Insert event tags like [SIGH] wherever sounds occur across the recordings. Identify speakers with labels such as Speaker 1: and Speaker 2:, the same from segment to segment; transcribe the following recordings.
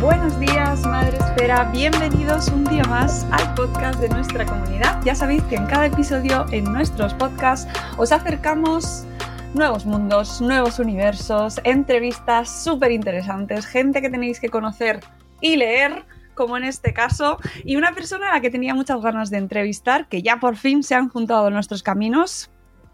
Speaker 1: Buenos días, Madre Esfera. Bienvenidos un día más al podcast de nuestra comunidad. Ya sabéis que en cada episodio en nuestros podcasts os acercamos nuevos mundos, nuevos universos, entrevistas súper interesantes, gente que tenéis que conocer y leer como en este caso, y una persona a la que tenía muchas ganas de entrevistar, que ya por fin se han juntado nuestros caminos.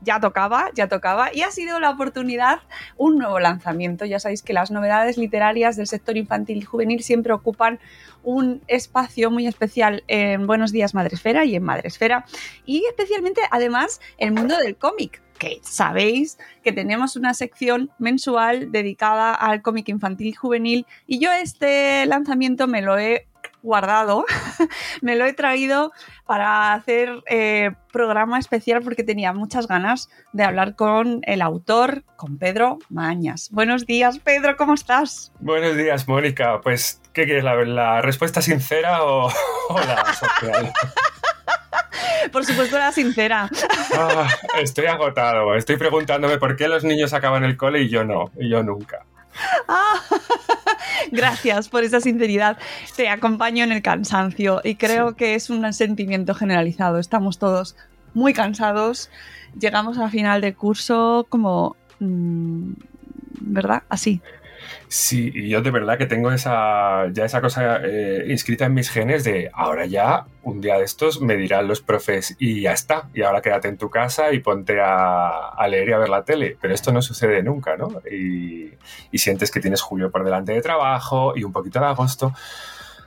Speaker 1: Ya tocaba, ya tocaba, y ha sido la oportunidad un nuevo lanzamiento. Ya sabéis que las novedades literarias del sector infantil y juvenil siempre ocupan un espacio muy especial en Buenos Días Madresfera y en Madresfera, y especialmente además el mundo del cómic que sabéis que tenemos una sección mensual dedicada al cómic infantil y juvenil y yo este lanzamiento me lo he guardado, [LAUGHS] me lo he traído para hacer eh, programa especial porque tenía muchas ganas de hablar con el autor, con Pedro Mañas. Buenos días, Pedro, ¿cómo estás?
Speaker 2: Buenos días, Mónica. Pues, ¿qué quieres? ¿La, la respuesta sincera o, [LAUGHS] o la social? [LAUGHS]
Speaker 1: Por supuesto, la sincera.
Speaker 2: Ah, estoy agotado. Estoy preguntándome por qué los niños acaban el cole y yo no, y yo nunca.
Speaker 1: Ah, [LAUGHS] gracias por esa sinceridad. Te acompaño en el cansancio y creo
Speaker 2: Sí.
Speaker 1: que es un sentimiento generalizado. Estamos todos muy cansados. Llegamos al final de curso como... mm, ¿Verdad? Así.
Speaker 2: Sí, y yo de verdad que tengo esa, ya esa cosa eh, inscrita en mis genes de ahora ya, un día de estos, me dirán los profes y ya está, y ahora quédate en tu casa y ponte a, leer y a ver la tele. Pero esto no sucede nunca, ¿no? Y, y sientes que tienes julio por delante de trabajo y un poquito de agosto.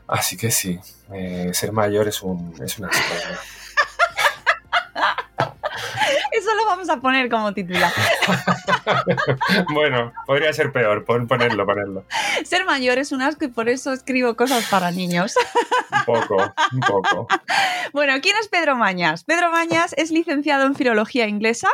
Speaker 2: Así que sí, eh, ser mayor es, un, es una.
Speaker 1: Eso lo vamos a poner como titular. [LAUGHS]
Speaker 2: bueno, podría ser peor, pon- ponerlo, ponerlo.
Speaker 1: Ser mayor es un asco y por eso escribo cosas para niños.
Speaker 2: Un poco, un poco.
Speaker 1: Bueno, ¿quién es Pedro Mañas? Pedro Mañas es licenciado en Filología Inglesa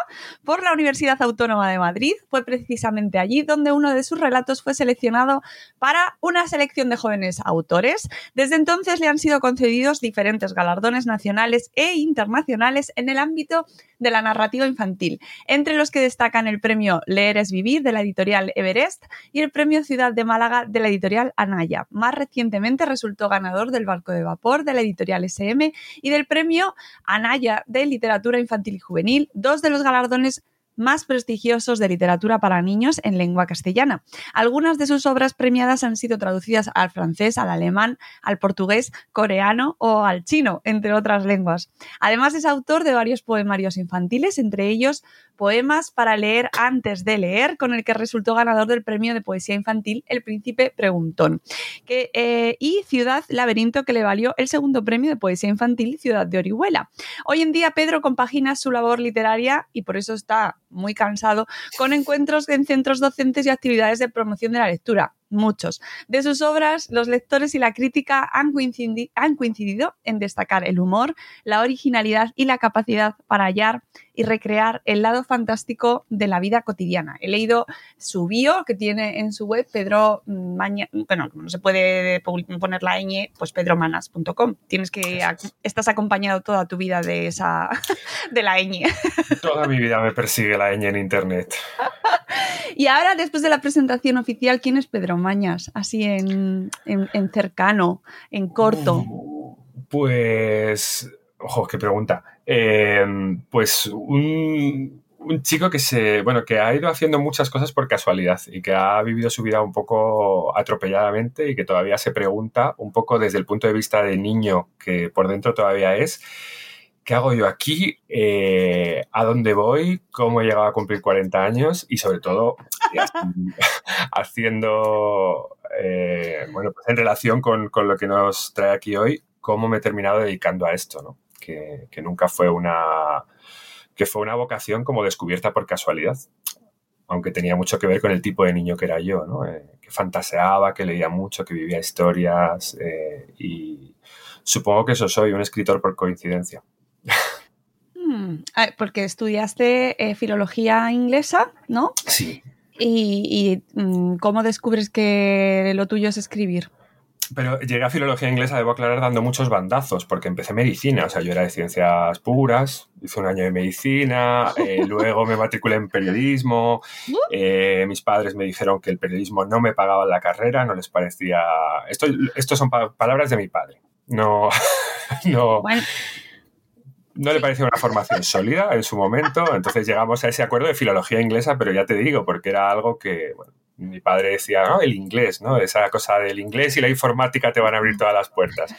Speaker 1: por la Universidad Autónoma de Madrid. Fue precisamente allí donde uno de sus relatos fue seleccionado para una selección de jóvenes autores. Desde entonces le han sido concedidos diferentes galardones nacionales e internacionales en el ámbito de la narrativa infantil, entre los que destacan el premio Leer es Vivir de la editorial Everest y el premio Ciudad de Málaga de la editorial Anaya. Más recientemente resultó ganador del Barco de Vapor de la editorial SM y del premio Anaya de Literatura Infantil y Juvenil, dos de los galardones más prestigiosos de literatura para niños en lengua castellana. Algunas de sus obras premiadas han sido traducidas al francés, al alemán, al portugués, coreano o al chino, entre otras lenguas. Además es autor de varios poemarios infantiles, entre ellos Poemas para leer antes de leer, con el que resultó ganador del premio de poesía infantil El Príncipe Preguntón, eh, y Ciudad Laberinto, que le valió el segundo premio de poesía infantil Ciudad de Orihuela. Hoy en día Pedro compagina su labor literaria y por eso está muy cansado con encuentros en centros docentes y actividades de promoción de la lectura. Muchos. De sus obras, los lectores y la crítica han, coincidi- han coincidido en destacar el humor, la originalidad y la capacidad para hallar y recrear el lado fantástico de la vida cotidiana. He leído su bio que tiene en su web Pedro Maña, bueno, como no se puede poner la ñ, pues pedromanas.com. Tienes que estás acompañado toda tu vida de esa de la ñ.
Speaker 2: Toda mi vida me persigue la ñ en internet. [LAUGHS]
Speaker 1: Y ahora, después de la presentación oficial, ¿quién es Pedro Así en, en- cercano, en corto.
Speaker 2: Pues, ojo, qué pregunta. Eh, pues un, un chico que se, bueno, que ha ido haciendo muchas cosas por casualidad y que ha vivido su vida un poco atropelladamente y que todavía se pregunta un poco desde el punto de vista de niño que por dentro todavía es. ¿Qué hago yo aquí? Eh, ¿A dónde voy? ¿Cómo he llegado a cumplir 40 años? Y sobre todo, [LAUGHS] haciendo, eh, bueno, pues en relación con, lo que nos trae aquí hoy, cómo me he terminado dedicando a esto, ¿no? Que, nunca fue una, que fue una vocación como descubierta por casualidad, aunque tenía mucho que ver con el tipo de niño que era yo, ¿no? Eh, que fantaseaba, que leía mucho, que vivía historias y supongo que eso soy, un escritor por coincidencia.
Speaker 1: Ah, Porque estudiaste eh, filología inglesa, ¿no?
Speaker 2: Sí.
Speaker 1: Y, y, mm, ¿cómo descubres que lo tuyo es escribir?
Speaker 2: Pero llegué a filología inglesa, debo aclarar, dando muchos bandazos, porque empecé medicina, o sea, yo era de ciencias puras, hice un año de medicina, eh, [LAUGHS] luego me matriculé en periodismo, eh, mis padres me dijeron que el periodismo no me pagaba la carrera, no les parecía... Esto, esto son pa- palabras de mi padre, no, [LAUGHS] no,
Speaker 1: Bueno,
Speaker 2: no le parecía una formación sólida en su momento, entonces llegamos a ese acuerdo de filología inglesa, pero ya te digo, porque era algo que, mi padre decía, el inglés, ¿no? Esa cosa del inglés y la informática te van a abrir todas las puertas.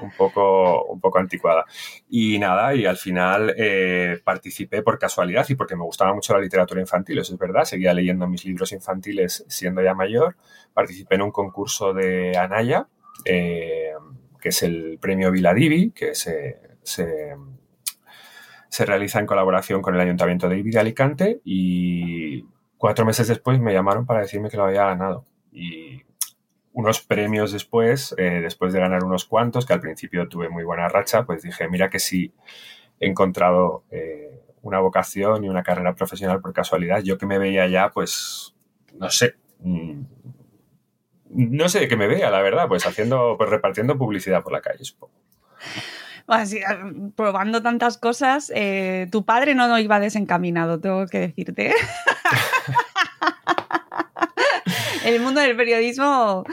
Speaker 2: Un poco, un poco anticuada. Y nada, y al final eh, participé por casualidad y porque me gustaba mucho la literatura infantil, eso es verdad. Seguía leyendo mis libros infantiles siendo ya mayor. Participé en un concurso de Anaya, eh, que es el premio Viladivi, que se, se realiza en colaboración con el Ayuntamiento de Ibi de Alicante y cuatro meses después me llamaron para decirme que lo había ganado. Y unos premios después, eh, después de ganar unos cuantos, que al principio tuve muy buena racha, pues dije, mira que sí he encontrado eh, una vocación y una carrera profesional por casualidad. Yo que me veía ya, pues, no sé, mm, no sé de qué me veía, la verdad, pues haciendo, pues repartiendo publicidad por la calle, supongo.
Speaker 1: Así, ah, probando tantas cosas, eh, tu padre no, no iba desencaminado, tengo que decirte. [LAUGHS] El mundo del periodismo,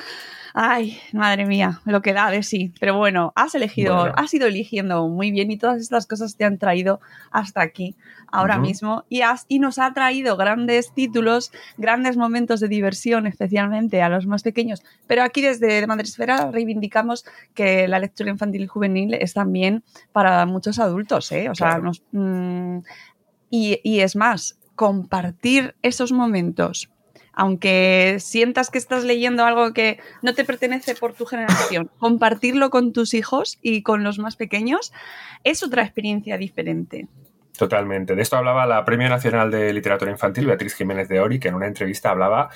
Speaker 1: ay, madre mía, lo que da de sí. Pero bueno, has elegido,
Speaker 2: Bueno.
Speaker 1: has ido eligiendo muy bien y todas estas cosas te han traído hasta aquí, ahora mismo. Y, has, y nos ha traído grandes títulos, grandes momentos de diversión, especialmente a los más pequeños. Pero aquí desde Madresfera reivindicamos que la lectura infantil y juvenil es también para muchos adultos, ¿eh? O sea, nos- mm, y, y es más, compartir esos momentos, aunque sientas que estás leyendo algo que no te pertenece por tu generación, [LAUGHS] compartirlo con tus hijos y con los más pequeños es otra experiencia diferente.
Speaker 2: Totalmente. De esto hablaba la Premio Nacional de Literatura Infantil, Beatriz Jiménez de Ori, que en una entrevista hablaba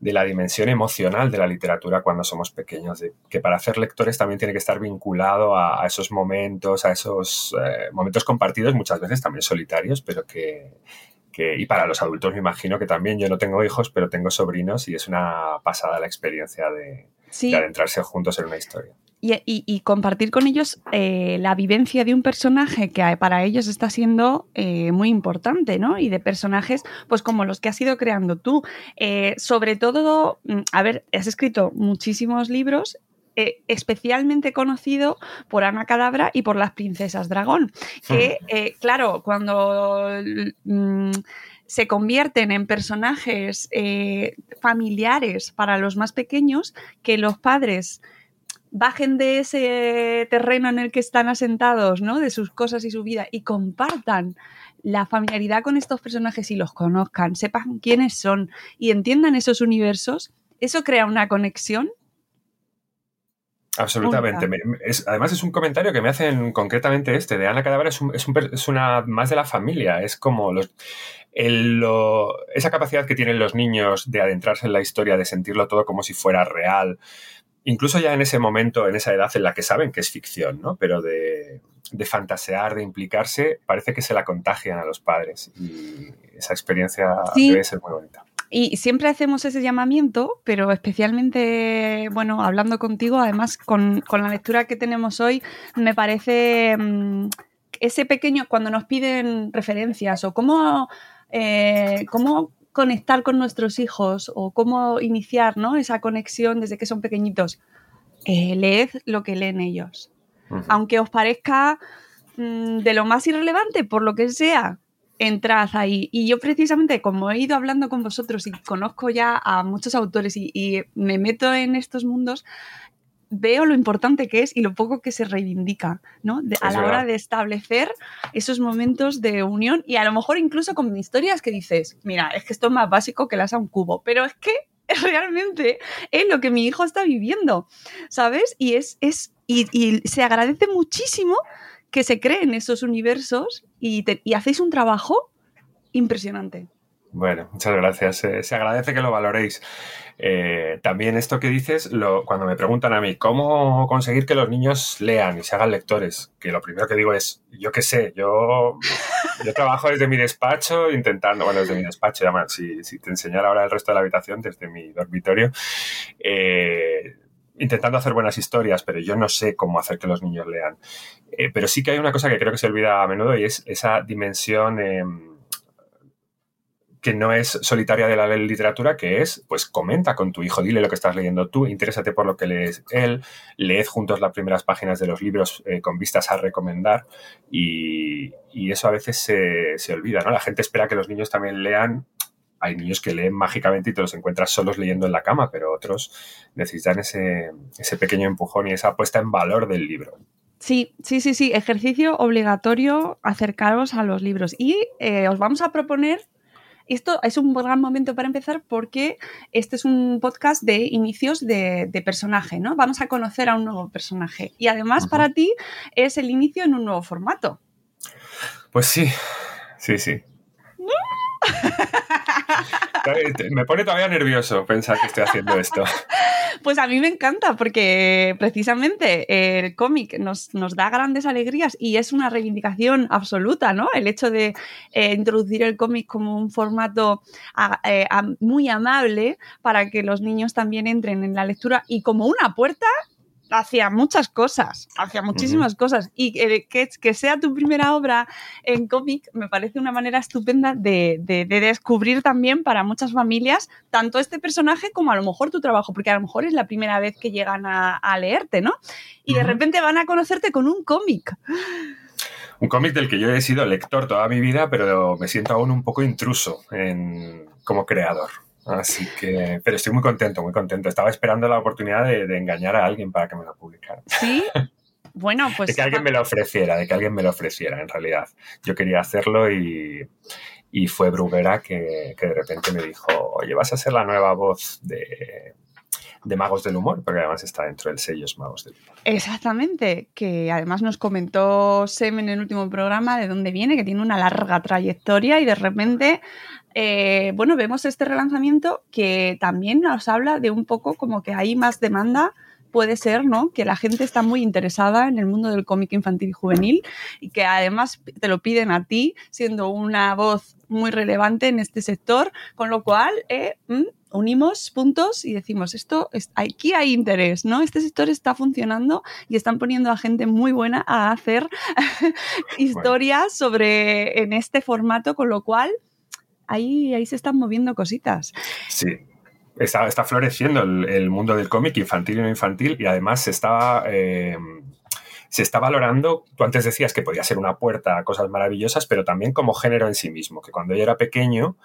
Speaker 2: de la dimensión emocional de la literatura cuando somos pequeños, de que para hacer lectores también tiene que estar vinculado a, a esos momentos, a esos eh, momentos compartidos, muchas veces también solitarios, pero que, que... Y para los adultos me imagino que también, yo no tengo hijos, pero tengo sobrinos y es una pasada la experiencia de,
Speaker 1: Sí,
Speaker 2: de adentrarse juntos en una historia.
Speaker 1: y, y- y compartir con ellos eh, la vivencia de un personaje que para ellos está siendo eh, muy importante, ¿no? Y de personajes, pues como los que has ido creando tú. Eh, sobre todo, mm, a ver, has escrito muchísimos libros. Eh, especialmente conocido por Ana Cadabra y por las princesas dragón, que eh, claro, cuando mm, se convierten en personajes eh, familiares para los más pequeños, que los padres bajen de ese terreno en el que están asentados, ¿no? De sus cosas y su vida y compartan la familiaridad con estos personajes y los conozcan, sepan quiénes son y entiendan esos universos, eso crea una conexión.
Speaker 2: Absolutamente. Me- me- es- además es un comentario que me hacen concretamente este, de Ana Cadabra, es, un- es un es una más de la familia, es como los, el- lo- esa capacidad que tienen los niños de adentrarse en la historia, de sentirlo todo como si fuera real, incluso ya en ese momento, en esa edad en la que saben que es ficción, ¿no? Pero de, de fantasear, de implicarse, parece que se la contagian a los padres y esa experiencia
Speaker 1: Sí.
Speaker 2: debe ser muy bonita.
Speaker 1: Y siempre hacemos ese llamamiento, pero especialmente, bueno, hablando contigo, además con, con la lectura que tenemos hoy, me parece mm, ese pequeño, cuando nos piden referencias o cómo, eh, cómo conectar con nuestros hijos o cómo iniciar ¿no? esa conexión desde que son pequeñitos, eh, leed lo que leen ellos. Aunque os parezca mm, de lo más irrelevante, por lo que sea, entrad ahí. Y yo precisamente, como he ido hablando con vosotros y conozco ya a muchos autores y, me meto en estos mundos, veo lo importante que es y lo poco que se reivindica, ¿no? a la hora de establecer esos momentos de unión y a lo mejor incluso con historias que dices, mira, es que esto es más básico que las a un cubo, pero es que [LAUGHS] realmente es lo que mi hijo está viviendo, ¿sabes? Y es, es y, y se agradece muchísimo que se creen esos universos y, hacéis un trabajo impresionante.
Speaker 2: Bueno, muchas gracias. se agradece que lo valoréis. Eh, también esto que dices, cuando me preguntan a mí cómo conseguir que los niños lean y se hagan lectores, que lo primero que digo es, yo qué sé, yo, yo trabajo desde mi despacho intentando, bueno, desde mi despacho, además, si, si te enseñara ahora el resto de la habitación, desde mi dormitorio, eh, intentando hacer buenas historias, pero yo no sé cómo hacer que los niños lean. Eh, pero sí que hay una cosa que creo que se olvida a menudo y es esa dimensión em, que no es solitaria de la literatura, que es, pues comenta con tu hijo, dile lo que estás leyendo tú, interésate por lo que lees él, leed juntos las primeras páginas de los libros eh, con vistas a recomendar y, eso a veces se, se olvida, ¿no? La gente espera que los niños también lean hay niños que leen mágicamente y te los encuentras solos leyendo en la cama, pero otros necesitan ese, pequeño empujón y esa puesta en valor del libro.
Speaker 1: Sí, sí, sí, sí. Ejercicio obligatorio acercaros a los libros. Y eh, os vamos a proponer. Esto es un gran momento para empezar porque este es un podcast de inicios de, personaje, ¿no? Vamos a conocer a un nuevo personaje. Y además para ti es el inicio en un nuevo formato.
Speaker 2: Pues sí, sí, sí. [LAUGHS] Me pone todavía nervioso pensar que estoy haciendo esto. [LAUGHS]
Speaker 1: Pues a mí me encanta porque precisamente el cómic nos, da grandes alegrías y es una reivindicación absoluta, ¿no? El hecho de eh, introducir el cómic como un formato eh, muy amable para que los niños también entren en la lectura y como una puerta hacia muchas cosas, hacia muchísimas cosas. Y que, que, sea tu primera obra en cómic me parece una manera estupenda de, descubrir también para muchas familias tanto este personaje como a lo mejor tu trabajo, porque a lo mejor es la primera vez que llegan a, leerte, ¿no? Y de repente van a conocerte con un cómic.
Speaker 2: Un cómic del que yo he sido lector toda mi vida, pero me siento aún un poco intruso como creador. Así que, pero estoy muy contento, muy contento. Estaba esperando la oportunidad de, engañar a alguien para que me lo publicara.
Speaker 1: Sí, bueno, [LAUGHS] pues...
Speaker 2: De que alguien me lo ofreciera, de que alguien me lo ofreciera, en realidad. Yo quería hacerlo y, fue Bruguera que, de repente me dijo, oye, vas a ser la nueva voz de, de Magos del Humor, porque además está dentro del sello Magos del Humor.
Speaker 1: Exactamente, que además nos comentó Sem en el último programa de dónde viene, que tiene una larga trayectoria y de repente eh, bueno, vemos este relanzamiento que también nos habla de un poco como que hay más demanda puede ser, ¿no? Que la gente está muy interesada en el mundo del cómic infantil y juvenil y que además te lo piden a ti, siendo una voz muy relevante en este sector, con lo cual eh, mm, unimos puntos y decimos, esto, aquí hay interés, ¿no? Este sector está funcionando y están poniendo a gente muy buena a hacer [LAUGHS] historias sobre en este formato, con lo cual ahí, ahí se están moviendo cositas.
Speaker 2: Sí. Está, está floreciendo el, mundo del cómic infantil y no infantil y además se está, eh, se está valorando, tú antes decías que podía ser una puerta a cosas maravillosas, pero también como género en sí mismo, que cuando yo era pequeño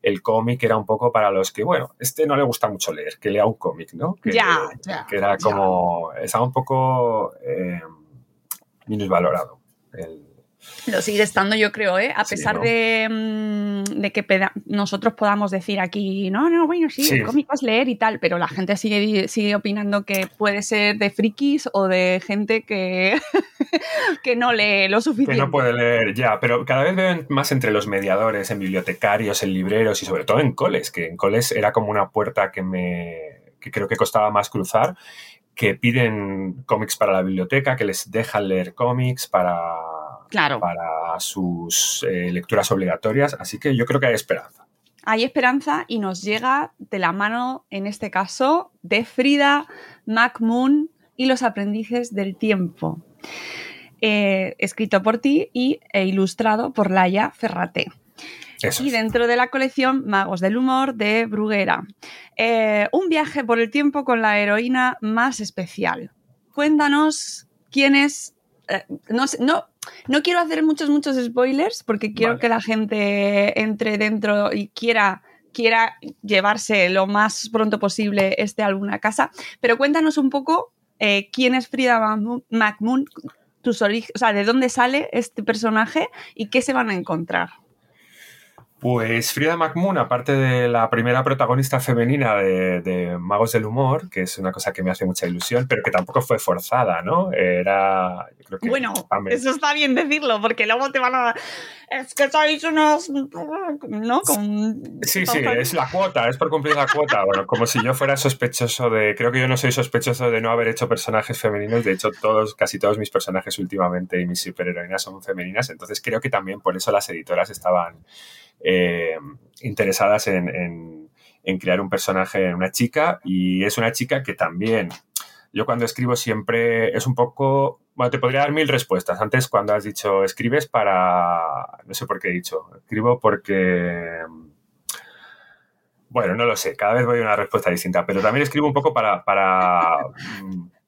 Speaker 2: el cómic era un poco para los que, bueno, este no le gusta mucho leer, que lea un cómic, ¿no? Que,
Speaker 1: ya, ya,
Speaker 2: que era como, estaba un poco eh, minusvalorado el,
Speaker 1: lo sigue estando, yo creo, ¿eh? A pesar mm, de, que nosotros podamos decir aquí, no, no, bueno, sí, el cómic es leer y tal, pero la gente sigue, sigue opinando que puede ser de frikis o de gente que, [LAUGHS] que no lee lo suficiente.
Speaker 2: Que no puede leer, ya, pero cada vez veo más entre los mediadores, en bibliotecarios, en libreros y sobre todo en coles, que en coles era como una puerta que me que creo que costaba más cruzar que piden cómics para la biblioteca, que les dejan leer cómics para,
Speaker 1: claro.
Speaker 2: para sus eh, lecturas obligatorias. Así que yo creo que hay esperanza.
Speaker 1: Hay esperanza y nos llega de la mano, en este caso, de Frida McMoon y los aprendices del tiempo. Eh, escrito por ti y, e ilustrado por Laia Ferrate.
Speaker 2: Eso
Speaker 1: y dentro de la colección Magos del Humor de Bruguera. Eh, un viaje por el tiempo con la heroína más especial. Cuéntanos quién es... eh, no, no, no quiero hacer muchos, muchos spoilers porque quiero
Speaker 2: Vale.
Speaker 1: que la gente entre dentro y quiera, quiera llevarse lo más pronto posible este álbum a casa. Pero cuéntanos un poco eh, quién es Frida McMoon, tus orig- o sea, de dónde sale este personaje y qué se van a encontrar.
Speaker 2: Pues Frida McMoon, aparte de la primera protagonista femenina de, de Magos del Humor, que es una cosa que me hace mucha ilusión, pero que tampoco fue forzada, ¿no? Era. yo creo que
Speaker 1: Bueno, eso está bien decirlo, porque luego te van a. Es que sois unos. ¿No? Con...
Speaker 2: Sí, sí, es la cuota, es por cumplir la cuota. Bueno, como si yo fuera sospechoso de. Creo que yo no soy sospechoso de no haber hecho personajes femeninos. De hecho, todos, casi todos mis personajes últimamente y mis superheroínas son femeninas. Entonces creo que también por eso las editoras estaban eh, interesadas en, crear un personaje en una chica. Y es una chica que también. Yo cuando escribo siempre es un poco... Bueno, te podría dar mil respuestas. Antes cuando has dicho escribes para... No sé por qué he dicho. Escribo porque... Bueno, no lo sé. Cada vez voy a una respuesta distinta. Pero también escribo un poco para... para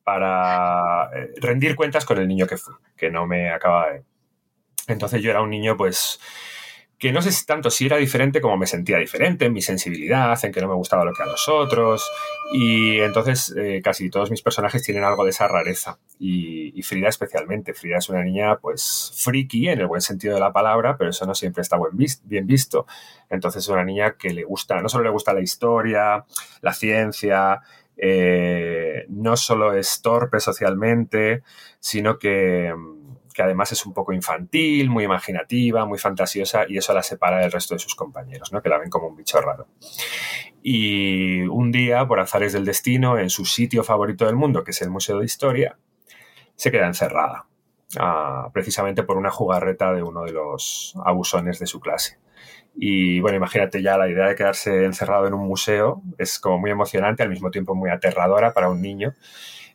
Speaker 2: para eh, rendir cuentas con el niño que fui, que no me acaba de... Entonces yo era un niño, pues, que no sé si tanto si era diferente como me sentía diferente en mi sensibilidad, en que no me gustaba lo que a los otros. Y entonces eh, casi todos mis personajes tienen algo de esa rareza. Y, Frida especialmente. Frida es una niña, pues, friki en el buen sentido de la palabra, pero eso no siempre está buen bien visto. Entonces es una niña que le gusta, no solo le gusta la historia, la ciencia, eh, no solo es torpe socialmente, sino que, que además es un poco infantil, muy imaginativa, muy fantasiosa, y eso la separa del resto de sus compañeros, ¿no? que la ven como un bicho raro. Y un día, por azares del destino, en su sitio favorito del mundo, que es el Museo de Historia, se queda encerrada, ah, precisamente por una jugarreta de uno de los abusones de su clase. Y bueno, imagínate ya la idea de quedarse encerrado en un museo es como muy emocionante, al mismo tiempo muy aterradora para un niño.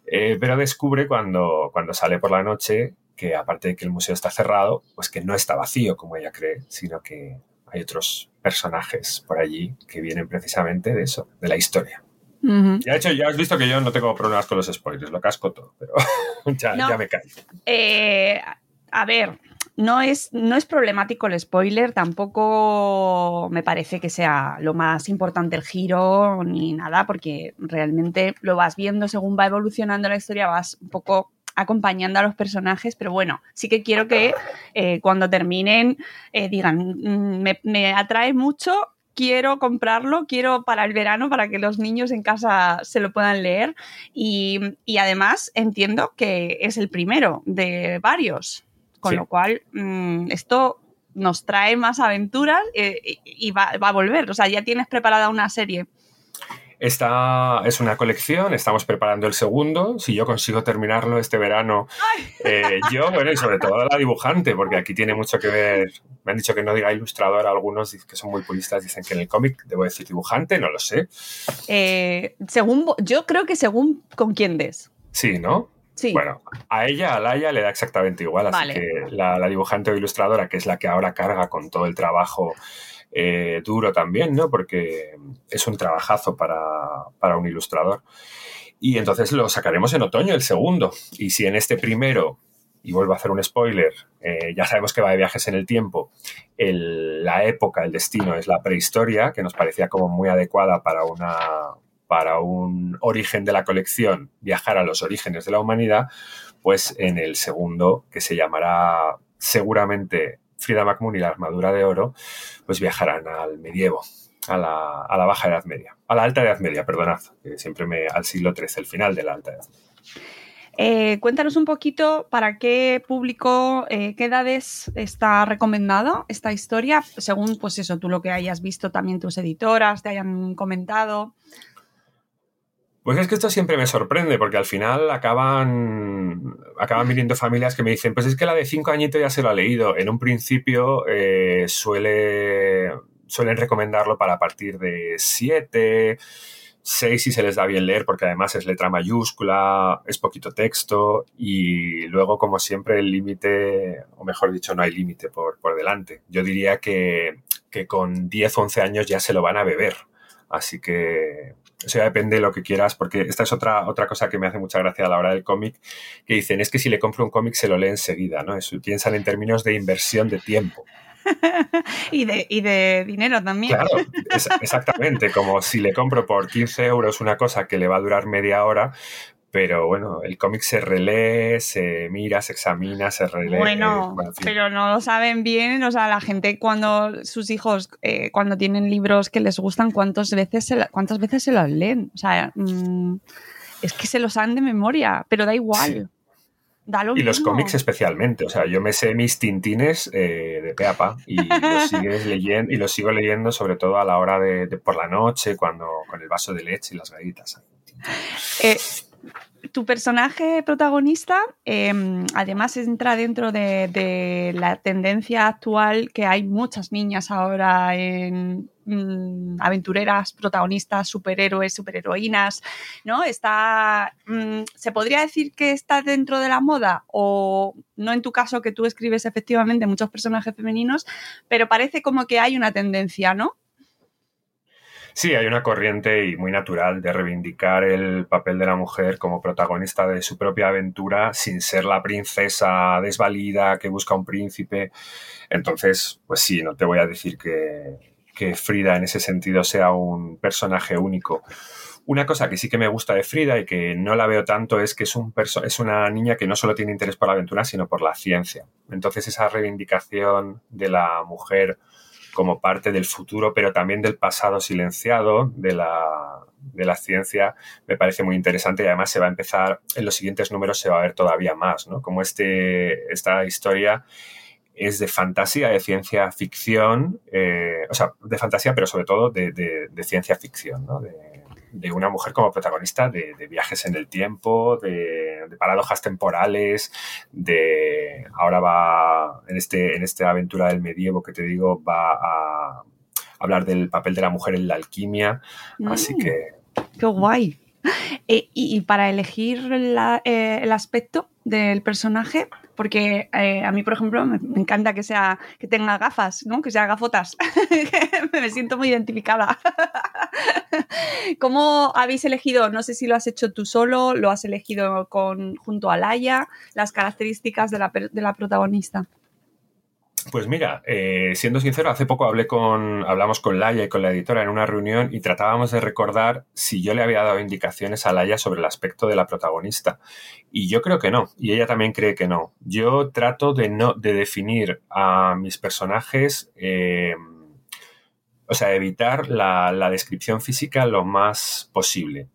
Speaker 2: Eh, pero descubre cuando, cuando sale por la noche que aparte de que el museo está cerrado, pues que no está vacío como ella cree, sino que hay otros personajes por allí que vienen precisamente de eso, de la historia. Ya, de hecho, ya has visto que yo no tengo problemas con los spoilers, lo casco todo, pero [LAUGHS] ya,
Speaker 1: No.
Speaker 2: ya me callo.
Speaker 1: Eh, a ver, no es, no es problemático el spoiler, tampoco me parece que sea lo más importante el giro ni nada, porque realmente lo vas viendo según va evolucionando la historia, vas un poco acompañando a los personajes, pero bueno, sí que quiero que eh, cuando terminen eh, digan, "Mm, me, me atrae mucho, quiero comprarlo, quiero para el verano, para que los niños en casa se lo puedan leer. Y, y además entiendo que es el primero de varios, con
Speaker 2: Sí.
Speaker 1: lo cual mm, esto nos trae más aventuras eh, y, y va, va a volver. O sea, ya tienes preparada una serie.
Speaker 2: Esta es una colección, estamos preparando el segundo. Si yo consigo terminarlo este verano, eh, yo, bueno, y sobre todo la dibujante, porque aquí tiene mucho que ver. Me han dicho que no diga ilustrador, algunos que son muy puristas dicen que en el cómic debo decir dibujante, no lo sé.
Speaker 1: Eh, según, yo creo que según con quién des.
Speaker 2: Sí, ¿no?
Speaker 1: Sí.
Speaker 2: Bueno, a ella, a Laia, le da exactamente igual, así
Speaker 1: Vale.
Speaker 2: que la, la dibujante o ilustradora, que es la que ahora carga con todo el trabajo eh, duro también, ¿no? Porque es un trabajazo para, para un ilustrador. Y entonces lo sacaremos en otoño, el segundo. Y si en este primero, y vuelvo a hacer un spoiler, eh, ya sabemos que va de viajes en el tiempo, la época, el destino es la prehistoria, que nos parecía como muy adecuada para una para un origen de la colección, viajar a los orígenes de la humanidad, pues en el segundo, que se llamará seguramente Frida McMoon y la armadura de oro, pues viajarán al medievo, a la, a la baja edad media, a la alta edad media, perdonad, siempre al siglo XIII, el final de la alta edad.
Speaker 1: Eh, cuéntanos un poquito para qué público, eh, qué edades está recomendado esta historia, según pues eso, tú lo que hayas visto también tus editoras, te hayan comentado.
Speaker 2: Pues es que esto siempre me sorprende, porque al final acaban, acaban viniendo familias que me dicen, pues es que la de cinco añitos ya se lo ha leído. En un principio eh, suele, suelen recomendarlo para a partir de siete, seis si se les da bien leer, porque además es letra mayúscula, es poquito texto, y luego, como siempre, el límite, o mejor dicho, no hay límite por, por delante. Yo diría que que con 10 o 11 años ya se lo van a beber. Así que eso ya depende de lo que quieras, porque esta es otra, otra cosa que me hace mucha gracia a la hora del cómic, que dicen, es que si le compro un cómic se lo lee enseguida, ¿no? Eso, piensan en términos de inversión de tiempo. [LAUGHS]
Speaker 1: y, de, y de dinero también.
Speaker 2: Claro, [LAUGHS] exactamente, como si le compro por 15 euros una cosa que le va a durar media hora, pero bueno, el cómic se relee, se mira, se examina, se relee.
Speaker 1: Bueno, pero no lo saben bien, o sea, la gente cuando sus hijos, eh, cuando tienen libros que les gustan, ¿cuántas veces se, cuántas veces se los leen? O sea, mm, es que se los saben de memoria, pero da igual.
Speaker 2: y los cómics especialmente, o sea, yo me sé mis tintines eh, de peapa y los [LAUGHS] sigues leyendo y los sigo leyendo sobre todo a la hora de, por la noche, cuando con el vaso de leche y las galletas.
Speaker 1: Eh, tu personaje protagonista em, además entra dentro de, la tendencia actual que hay muchas niñas ahora en mm, aventureras, protagonistas, superhéroes, superheroínas, ¿no? Está, mm, ¿Se podría decir que está dentro de la moda? O no en tu caso que tú escribes efectivamente muchos personajes femeninos, pero parece como que hay una tendencia, ¿no?
Speaker 2: Sí, hay una corriente y muy natural de reivindicar el papel de la mujer como protagonista de su propia aventura sin ser la princesa desvalida que busca un príncipe. Entonces, pues sí, no te voy a decir que, Frida en ese sentido sea un personaje único. Una cosa que sí que me gusta de Frida y que no la veo tanto es que es, un es una niña que no solo tiene interés por la aventura, sino por la ciencia. Entonces esa reivindicación de la mujer como parte del futuro, pero también del pasado silenciado de la, de la ciencia, me parece muy interesante y además se va a empezar, en los siguientes números se va a ver todavía más, ¿no? Como este, esta historia es de fantasía, de ciencia ficción, eh, o sea, de fantasía, pero sobre todo de, de, ciencia ficción, ¿no? De, de una mujer como protagonista de, viajes en el tiempo, de, paradojas temporales, de ahora va en este en esta aventura del medievo que te digo va a hablar del papel de la mujer en la alquimia, así mm. que
Speaker 1: qué guay. Eh, y, para elegir eh, el aspecto del personaje, porque eh, a mí, por ejemplo, me, encanta que sea que tenga gafas, ¿no? Que sea gafotas. [LAUGHS] me siento muy identificada. [LAUGHS] ¿Cómo habéis elegido? No sé si lo has hecho tú solo, lo has elegido con, junto a Laia, las características de la, de la protagonista.
Speaker 2: Pues mira, eh, siendo sincero, hace poco hablé con, hablamos con Laia y con la editora en una reunión y tratábamos de recordar si yo le había dado indicaciones a Laia sobre el aspecto de la protagonista. Y yo creo que no, y ella también cree que no. Yo trato de no, de definir a mis personajes, eh, o sea, evitar la, la descripción física lo más posible.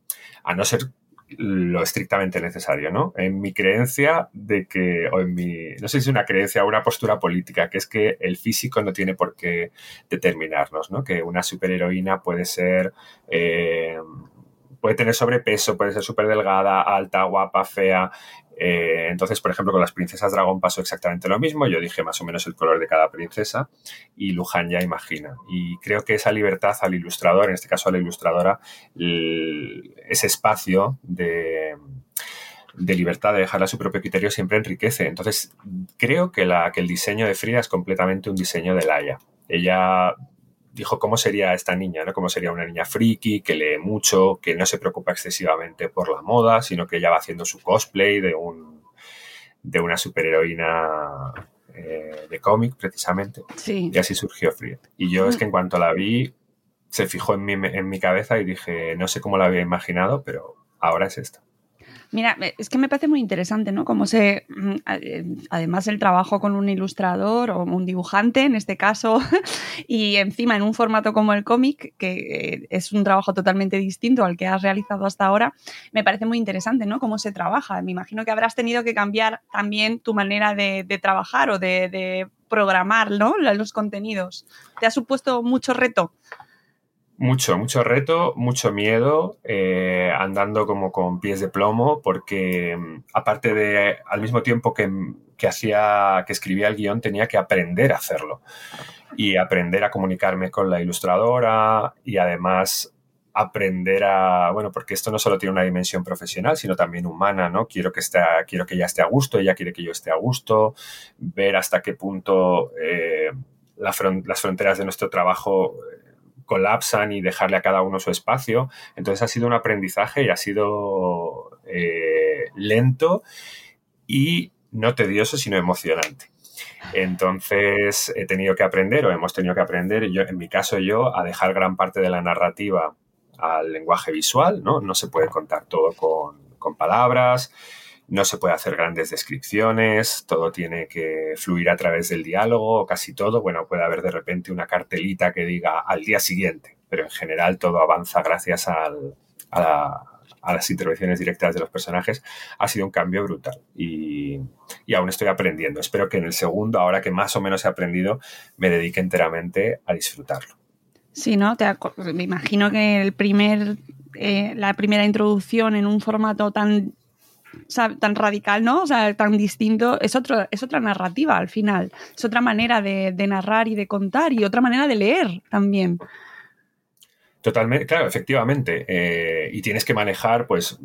Speaker 2: A no ser lo estrictamente necesario, ¿no? En mi creencia de que, o en mi, no sé si es una creencia o una postura política, que es que el físico no tiene por qué determinarnos, ¿no? Que una superheroína puede ser, eh, puede tener sobrepeso, puede ser súper delgada, alta, guapa, fea, eh, entonces, por ejemplo, con las princesas dragón pasó exactamente lo mismo. Yo dije más o menos el color de cada princesa y Luján ya imagina. Y creo que esa libertad al ilustrador, en este caso a la ilustradora, ese espacio de, libertad de dejarla a su propio criterio siempre enriquece. Entonces, creo que, que el diseño de Frida es completamente un diseño de Laia. Ella dijo cómo sería esta niña, ¿no? Cómo sería una niña friki, que lee mucho, que no se preocupa excesivamente por la moda, sino que ella va haciendo su cosplay de un de una superheroína eh, de cómic, precisamente. Y así surgió Frida. Y yo es que en cuanto la vi, se fijó en mi, en mi cabeza y dije, no sé cómo la había imaginado, pero ahora es esta.
Speaker 1: Mira, es que me parece muy interesante, ¿no? Como se, mm, eh, además el trabajo con un ilustrador o un dibujante, en este caso, [LAUGHS] y encima en un formato como el cómic, que eh, es un trabajo totalmente distinto al que has realizado hasta ahora, me parece muy interesante, ¿no? Cómo se trabaja. Me imagino que habrás tenido que cambiar también tu manera de, trabajar o de, de programar, ¿no? Los contenidos. ¿Te ha supuesto mucho reto?
Speaker 2: Mucho, mucho reto, mucho miedo, eh, andando como con pies de plomo, porque mm, aparte de, al mismo tiempo que, que hacía, que escribía el guion, tenía que aprender a hacerlo y aprender a comunicarme con la ilustradora y además aprender a, bueno, porque esto no solo tiene una dimensión profesional, sino también humana, ¿no? Quiero que, esté, quiero que ella esté a gusto, ella quiere que yo esté a gusto, ver hasta qué punto... Eh, las fronteras de nuestro trabajo colapsan y dejarle a cada uno su espacio. Entonces ha sido un aprendizaje y ha sido eh, lento y no tedioso, sino emocionante. Entonces he tenido que aprender, o hemos tenido que aprender, yo, en mi caso yo, a dejar gran parte de la narrativa al lenguaje visual, ¿no? No se puede contar todo con, con palabras, no se puede hacer grandes descripciones, todo tiene que fluir a través del diálogo, casi todo. Bueno, puede haber de repente una cartelita que diga al día siguiente, pero en general todo avanza gracias a, las intervenciones directas de los personajes. Ha sido un cambio brutal y, aún estoy aprendiendo. Espero que en el segundo, ahora que más o menos he aprendido, me dedique enteramente a disfrutarlo.
Speaker 1: Sí, ¿no? Te me imagino que el primer, eh, la primera introducción en un formato tan tan radical, ¿no? O sea, tan distinto, es, otro, es otra narrativa al final, es otra manera de, narrar y de contar y otra manera de leer también.
Speaker 2: Totalmente, claro, efectivamente. Eh, y tienes que manejar, pues,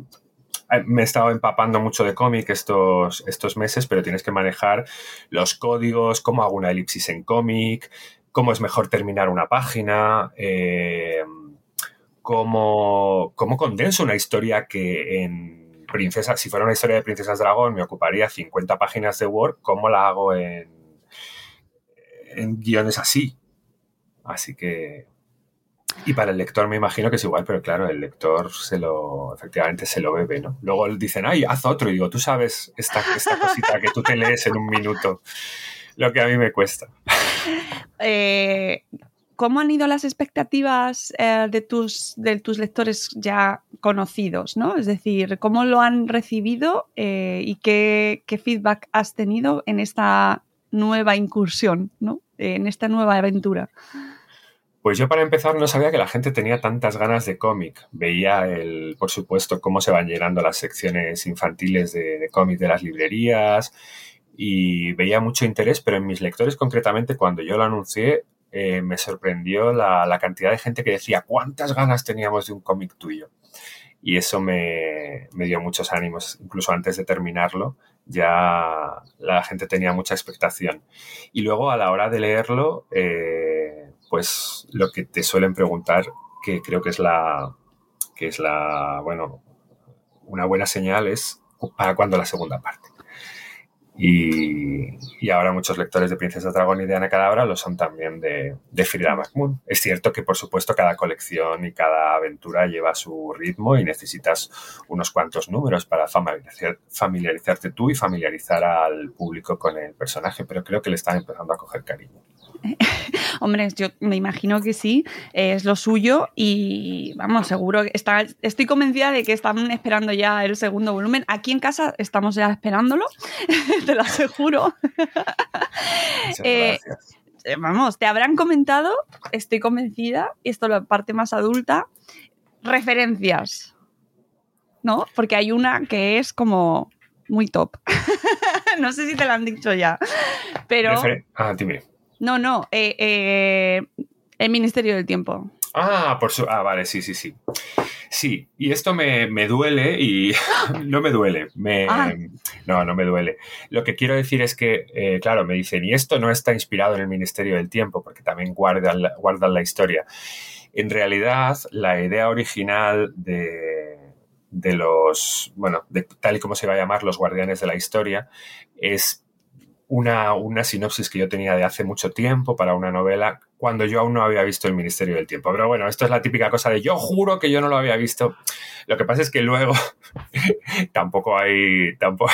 Speaker 2: eh, me he estado empapando mucho de cómic estos, estos meses, pero tienes que manejar los códigos, cómo hago una elipsis en cómic, cómo es mejor terminar una página, eh, cómo, cómo condenso una historia que en princesa, si fuera una historia de Princesas Dragón, me ocuparía 50 páginas de Word. ¿Cómo la hago en, en guiones así? Así que. Y para el lector me imagino que es igual, pero claro, el lector se lo, efectivamente se lo bebe, ¿no? Luego dicen, ay, haz otro. Y digo, tú sabes esta, esta cosita que tú te lees en un minuto, lo que a mí me cuesta. [LAUGHS]
Speaker 1: Eh, ¿Cómo han ido las expectativas eh, de, tus, de tus lectores ya conocidos? ¿no? Es decir, ¿cómo lo han recibido eh, y qué, feedback has tenido en esta nueva incursión, ¿no? en esta nueva aventura?
Speaker 2: Pues yo para empezar no sabía que la gente tenía tantas ganas de cómic. Veía, el, por supuesto, cómo se van llenando las secciones infantiles de, de cómic de las librerías y veía mucho interés, pero en mis lectores concretamente cuando yo lo anuncié eh, me sorprendió la, cantidad de gente que decía cuántas ganas teníamos de un cómic tuyo. Y eso me, dio muchos ánimos, incluso antes de terminarlo, ya la gente tenía mucha expectación. Y luego a la hora de leerlo, eh, pues lo que te suelen preguntar, que creo que es la, que es la, bueno, una buena señal es para cuándo la segunda parte. Y, ahora muchos lectores de Princesa Dragón y de Ana Cadabra lo son también de, de Frida McMoon. Es cierto que, por supuesto, cada colección y cada aventura lleva su ritmo y necesitas unos cuantos números para familiarizarte tú y familiarizar al público con el personaje, pero creo que le están empezando a coger cariño. [LAUGHS]
Speaker 1: Hombre, yo me imagino que sí, es lo suyo y vamos, seguro que está, estoy convencida de que están esperando ya el segundo volumen. Aquí en casa estamos ya esperándolo, [LAUGHS] te lo aseguro. Eh, vamos, te habrán comentado, estoy convencida, y esto es la parte más adulta, referencias, ¿no? Porque hay una que es como muy top. [LAUGHS] no sé si te lo han dicho ya, pero...
Speaker 2: ah, dime.
Speaker 1: No, no, eh, eh, el Ministerio del Tiempo.
Speaker 2: Ah, por su... Ah, vale, sí, sí, sí. Sí, y esto me, duele y [LAUGHS] no me duele. Me, ah. No, no me duele. Lo que quiero decir es que, eh, claro, me dicen, y esto no está inspirado en el Ministerio del Tiempo, porque también guardan, guardan la historia. En realidad, la idea original de, de los, bueno, de, tal y como se va a llamar, los guardianes de la historia, es una, una, sinopsis que yo tenía de hace mucho tiempo para una novela cuando yo aún no había visto El Ministerio del Tiempo. Pero bueno, esto es la típica cosa de yo juro que yo no lo había visto. Lo que pasa es que luego [LAUGHS] tampoco hay tampoco,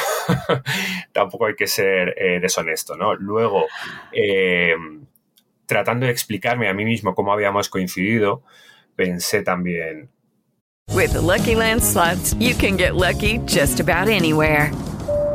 Speaker 2: [LAUGHS] tampoco hay que ser eh, deshonesto, ¿no? Luego, eh, tratando de explicarme a mí mismo cómo habíamos coincidido, pensé también.
Speaker 3: With Lucky Land you can get lucky just about anywhere.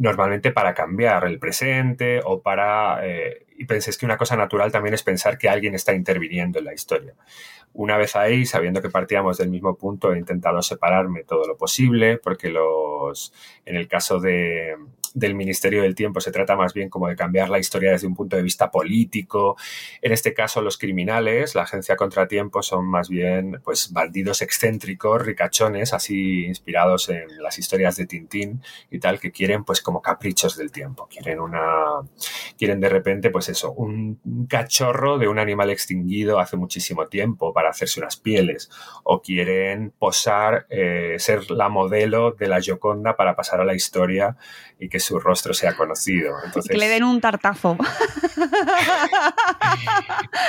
Speaker 2: Normalmente para cambiar el presente o para... Eh, y penséis que una cosa natural también es pensar que alguien está interviniendo en la historia. Una vez ahí, sabiendo que partíamos del mismo punto, he intentado separarme todo lo posible, porque los, en el caso de, del Ministerio del Tiempo se trata más bien como de cambiar la historia desde un punto de vista político. En este caso, los criminales, la agencia Contratiempo, son más bien pues bandidos excéntricos, ricachones, así inspirados en las historias de Tintín y tal, que quieren pues como caprichos del tiempo. Quieren una. quieren de repente, pues eso, un, cachorro de un animal extinguido hace muchísimo tiempo para hacerse unas pieles. O quieren posar, eh, ser la modelo de la Gioconda para pasar a la historia y que su rostro sea conocido.
Speaker 1: que le den un tartazo.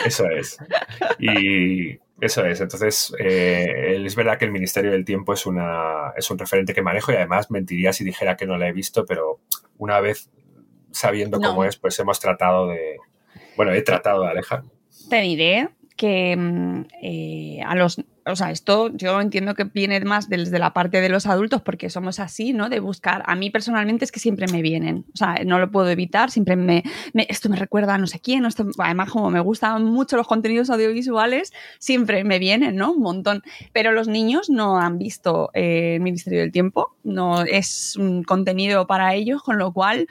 Speaker 2: Eso es. Y eso es. Entonces, eh, es verdad que el Ministerio del Tiempo es, una, es un referente que manejo y además mentiría si dijera que no la he visto, pero una vez sabiendo cómo es, pues hemos tratado de... Bueno, he tratado de alejarme.
Speaker 1: Te diré que mm, eh, a los o sea, esto yo entiendo que viene más desde la parte de los adultos porque somos así, ¿no? De buscar. A mí personalmente es que siempre me vienen. O sea, no lo puedo evitar. Siempre me. esto me recuerda a no sé quién. Además, como me gustan mucho los contenidos audiovisuales, siempre me vienen, ¿no? Un montón. Pero los niños no han visto eh, el Ministerio del Tiempo. No es un contenido para ellos, con lo cual.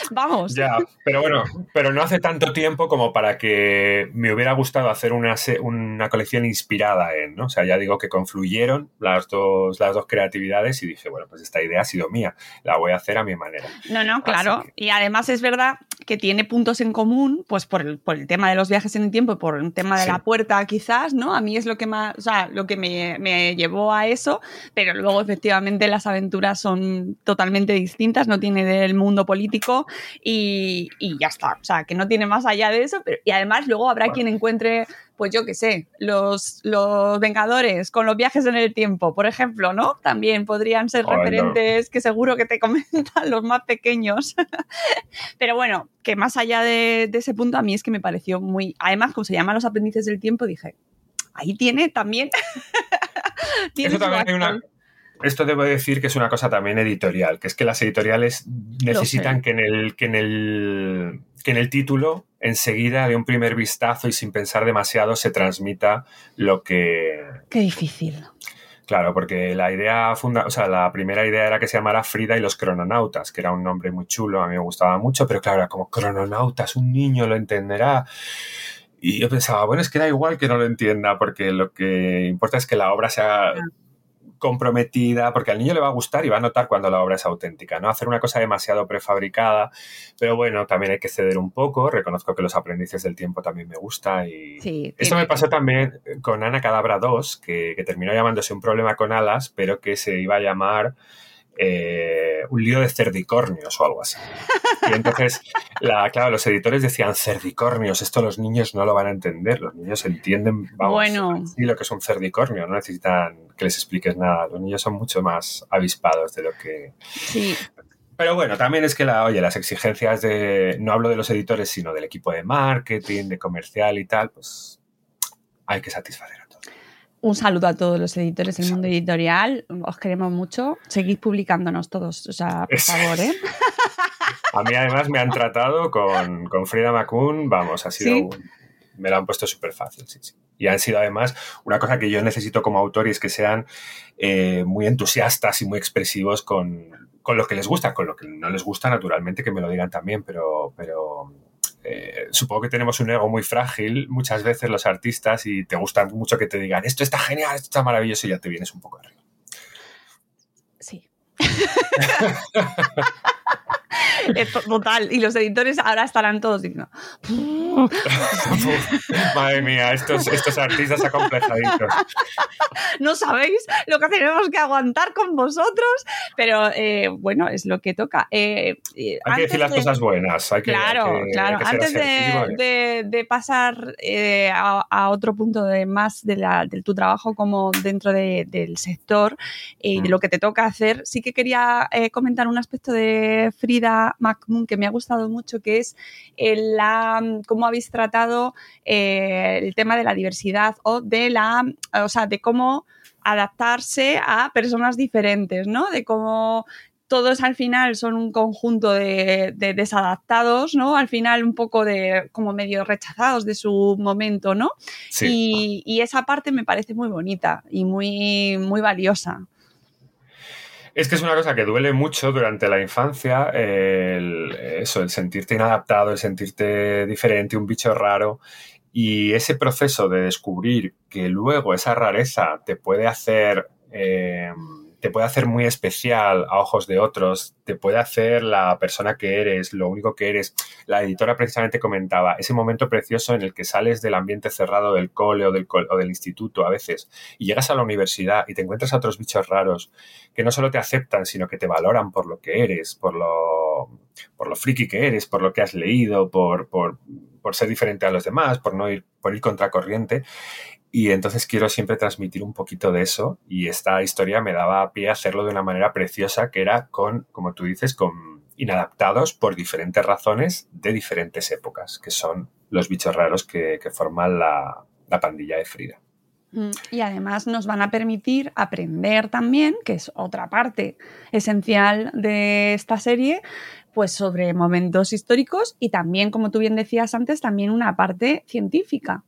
Speaker 1: [LAUGHS] Vamos.
Speaker 2: Ya, pero bueno, pero no hace tanto tiempo como para que me hubiera gustado hacer una, una colección inspirada en, ¿no? O sea, ya digo que confluyeron las dos, las dos creatividades y dije, bueno, pues esta idea ha sido mía, la voy a hacer a mi manera.
Speaker 1: No, no, claro. Y además es verdad que tiene puntos en común, pues por el, por el tema de los viajes en el tiempo y por el tema de la puerta, quizás, ¿no? A mí es lo que más, o sea, lo que me, me llevó a eso, pero luego efectivamente las aventuras son totalmente distintas, no tiene del mundo político y, ya está. O sea, que no tiene más allá de eso. Pero, y además luego habrá quien encuentre, pues yo qué sé, los, los Vengadores con los viajes en el tiempo, por ejemplo, ¿no? También podrían ser referentes que seguro que te comentan los más pequeños. [LAUGHS] pero bueno, que más allá de, ese punto, a mí es que me pareció muy... Además, como se llaman los aprendices del tiempo, dije, ahí tiene también... [LAUGHS]
Speaker 2: tiene Eso también hay una esto debo decir que es una cosa también editorial, que es que las editoriales necesitan que en el, que en el que en el título enseguida de un primer vistazo y sin pensar demasiado se transmita lo que
Speaker 1: Qué difícil.
Speaker 2: Claro, porque la idea funda, o sea, la primera idea era que se llamara Frida y los crononautas, que era un nombre muy chulo, a mí me gustaba mucho, pero claro, era como crononautas, un niño lo entenderá. Y yo pensaba, bueno, es que da igual que no lo entienda, porque lo que importa es que la obra sea comprometida, porque al niño le va a gustar y va a notar cuando la obra es auténtica, ¿no? Hacer una cosa demasiado prefabricada, pero bueno, también hay que ceder un poco, reconozco que los aprendices del tiempo también me gusta y... Esto me pasó también con Ana Cadabra 2, que, que terminó llamándose un problema con alas, pero que se iba a llamar eh, un lío de cerdicornios o algo así. Y entonces, la, claro, los editores decían cerdicornios, esto los niños no lo van a entender, los niños entienden, vamos,
Speaker 1: bueno.
Speaker 2: lo que es un cerdicornio, no necesitan que les expliques nada, los niños son mucho más avispados de lo que...
Speaker 1: Sí.
Speaker 2: Pero bueno, también es que la, oye, las exigencias de, no hablo de los editores, sino del equipo de marketing, de comercial y tal, pues hay que satisfacer.
Speaker 1: Un saludo a todos los editores del mundo editorial. Os queremos mucho. Seguid publicándonos todos, o sea, por favor, ¿eh?
Speaker 2: A mí además me han tratado con, con Frida McCoon, vamos, ha sido me lo han puesto súper fácil, sí, sí. Y han sido además una cosa que yo necesito como autor y es que sean eh, muy entusiastas y muy expresivos con, con, lo que les gusta, con lo que no les gusta, naturalmente, que me lo digan también, pero, pero eh, supongo que tenemos un ego muy frágil muchas veces los artistas y te gusta mucho que te digan esto está genial, esto está maravilloso y ya te vienes un poco arriba.
Speaker 1: Sí. [LAUGHS] [LAUGHS] Total. Y los editores ahora estarán todos diciendo. [LAUGHS]
Speaker 2: Madre mía, estos, estos artistas acomplejaditos.
Speaker 1: No sabéis lo que tenemos que aguantar con vosotros, pero eh, bueno, es lo que toca.
Speaker 2: Eh, eh, hay que decir las cosas buenas. Hay que,
Speaker 1: claro, claro. Antes de, pasar a, otro punto de más de, tu trabajo como dentro del sector y de mm. lo que te toca hacer, sí que quería comentar un aspecto de Frida McMoon que me ha gustado mucho, que es la, cómo habéis tratado eh, el tema de la diversidad o de la, o sea, de cómo adaptarse a personas diferentes, ¿no? De cómo todos al final son un conjunto de, de, desadaptados, ¿no? Al final un poco de como medio rechazados de su momento, ¿no? Sí. Y, y, esa parte me parece muy bonita y muy, muy valiosa.
Speaker 2: Es que es una cosa que duele mucho durante la infancia, el, eso, el sentirte inadaptado, el sentirte diferente, un bicho raro. Y ese proceso de descubrir que luego esa rareza te puede hacer... Eh, te puede hacer muy especial a ojos de otros, te puede hacer la persona que eres, lo único que eres. La editora precisamente comentaba ese momento precioso en el que sales del ambiente cerrado del cole o del, o del instituto a veces y llegas a la universidad y te encuentras a otros bichos raros que no solo te aceptan, sino que te valoran por lo que eres, por lo, friki que eres, por lo que has leído, por ser diferente a los demás, por no ir, por ir contracorriente. Y entonces quiero siempre transmitir un poquito de eso y esta historia me daba pie a hacerlo de una manera preciosa que era con, como tú dices, con inadaptados por diferentes razones de diferentes épocas, que son los bichos raros que, forman la, la pandilla de Frida.
Speaker 1: Mm, y además nos van a permitir aprender también, que es otra parte esencial de esta serie, pues sobre momentos históricos y también, como tú bien decías antes, también una parte científica.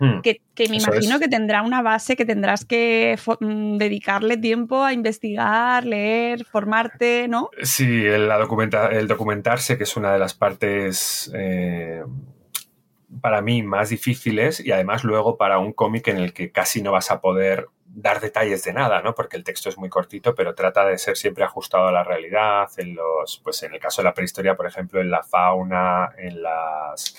Speaker 1: Hmm. Que, me imagino que tendrá una base que tendrás que mm, dedicarle tiempo a investigar, leer, formarte, ¿no?
Speaker 2: Sí, el, el documentarse, que es una de las partes eh, para mí más difíciles y además luego para un cómic en el que casi no vas a poder dar detalles de nada, ¿no? Porque el texto es muy cortito, pero trata de ser siempre ajustado a la realidad, en los, pues en el caso de la prehistoria, por ejemplo, en la fauna, en las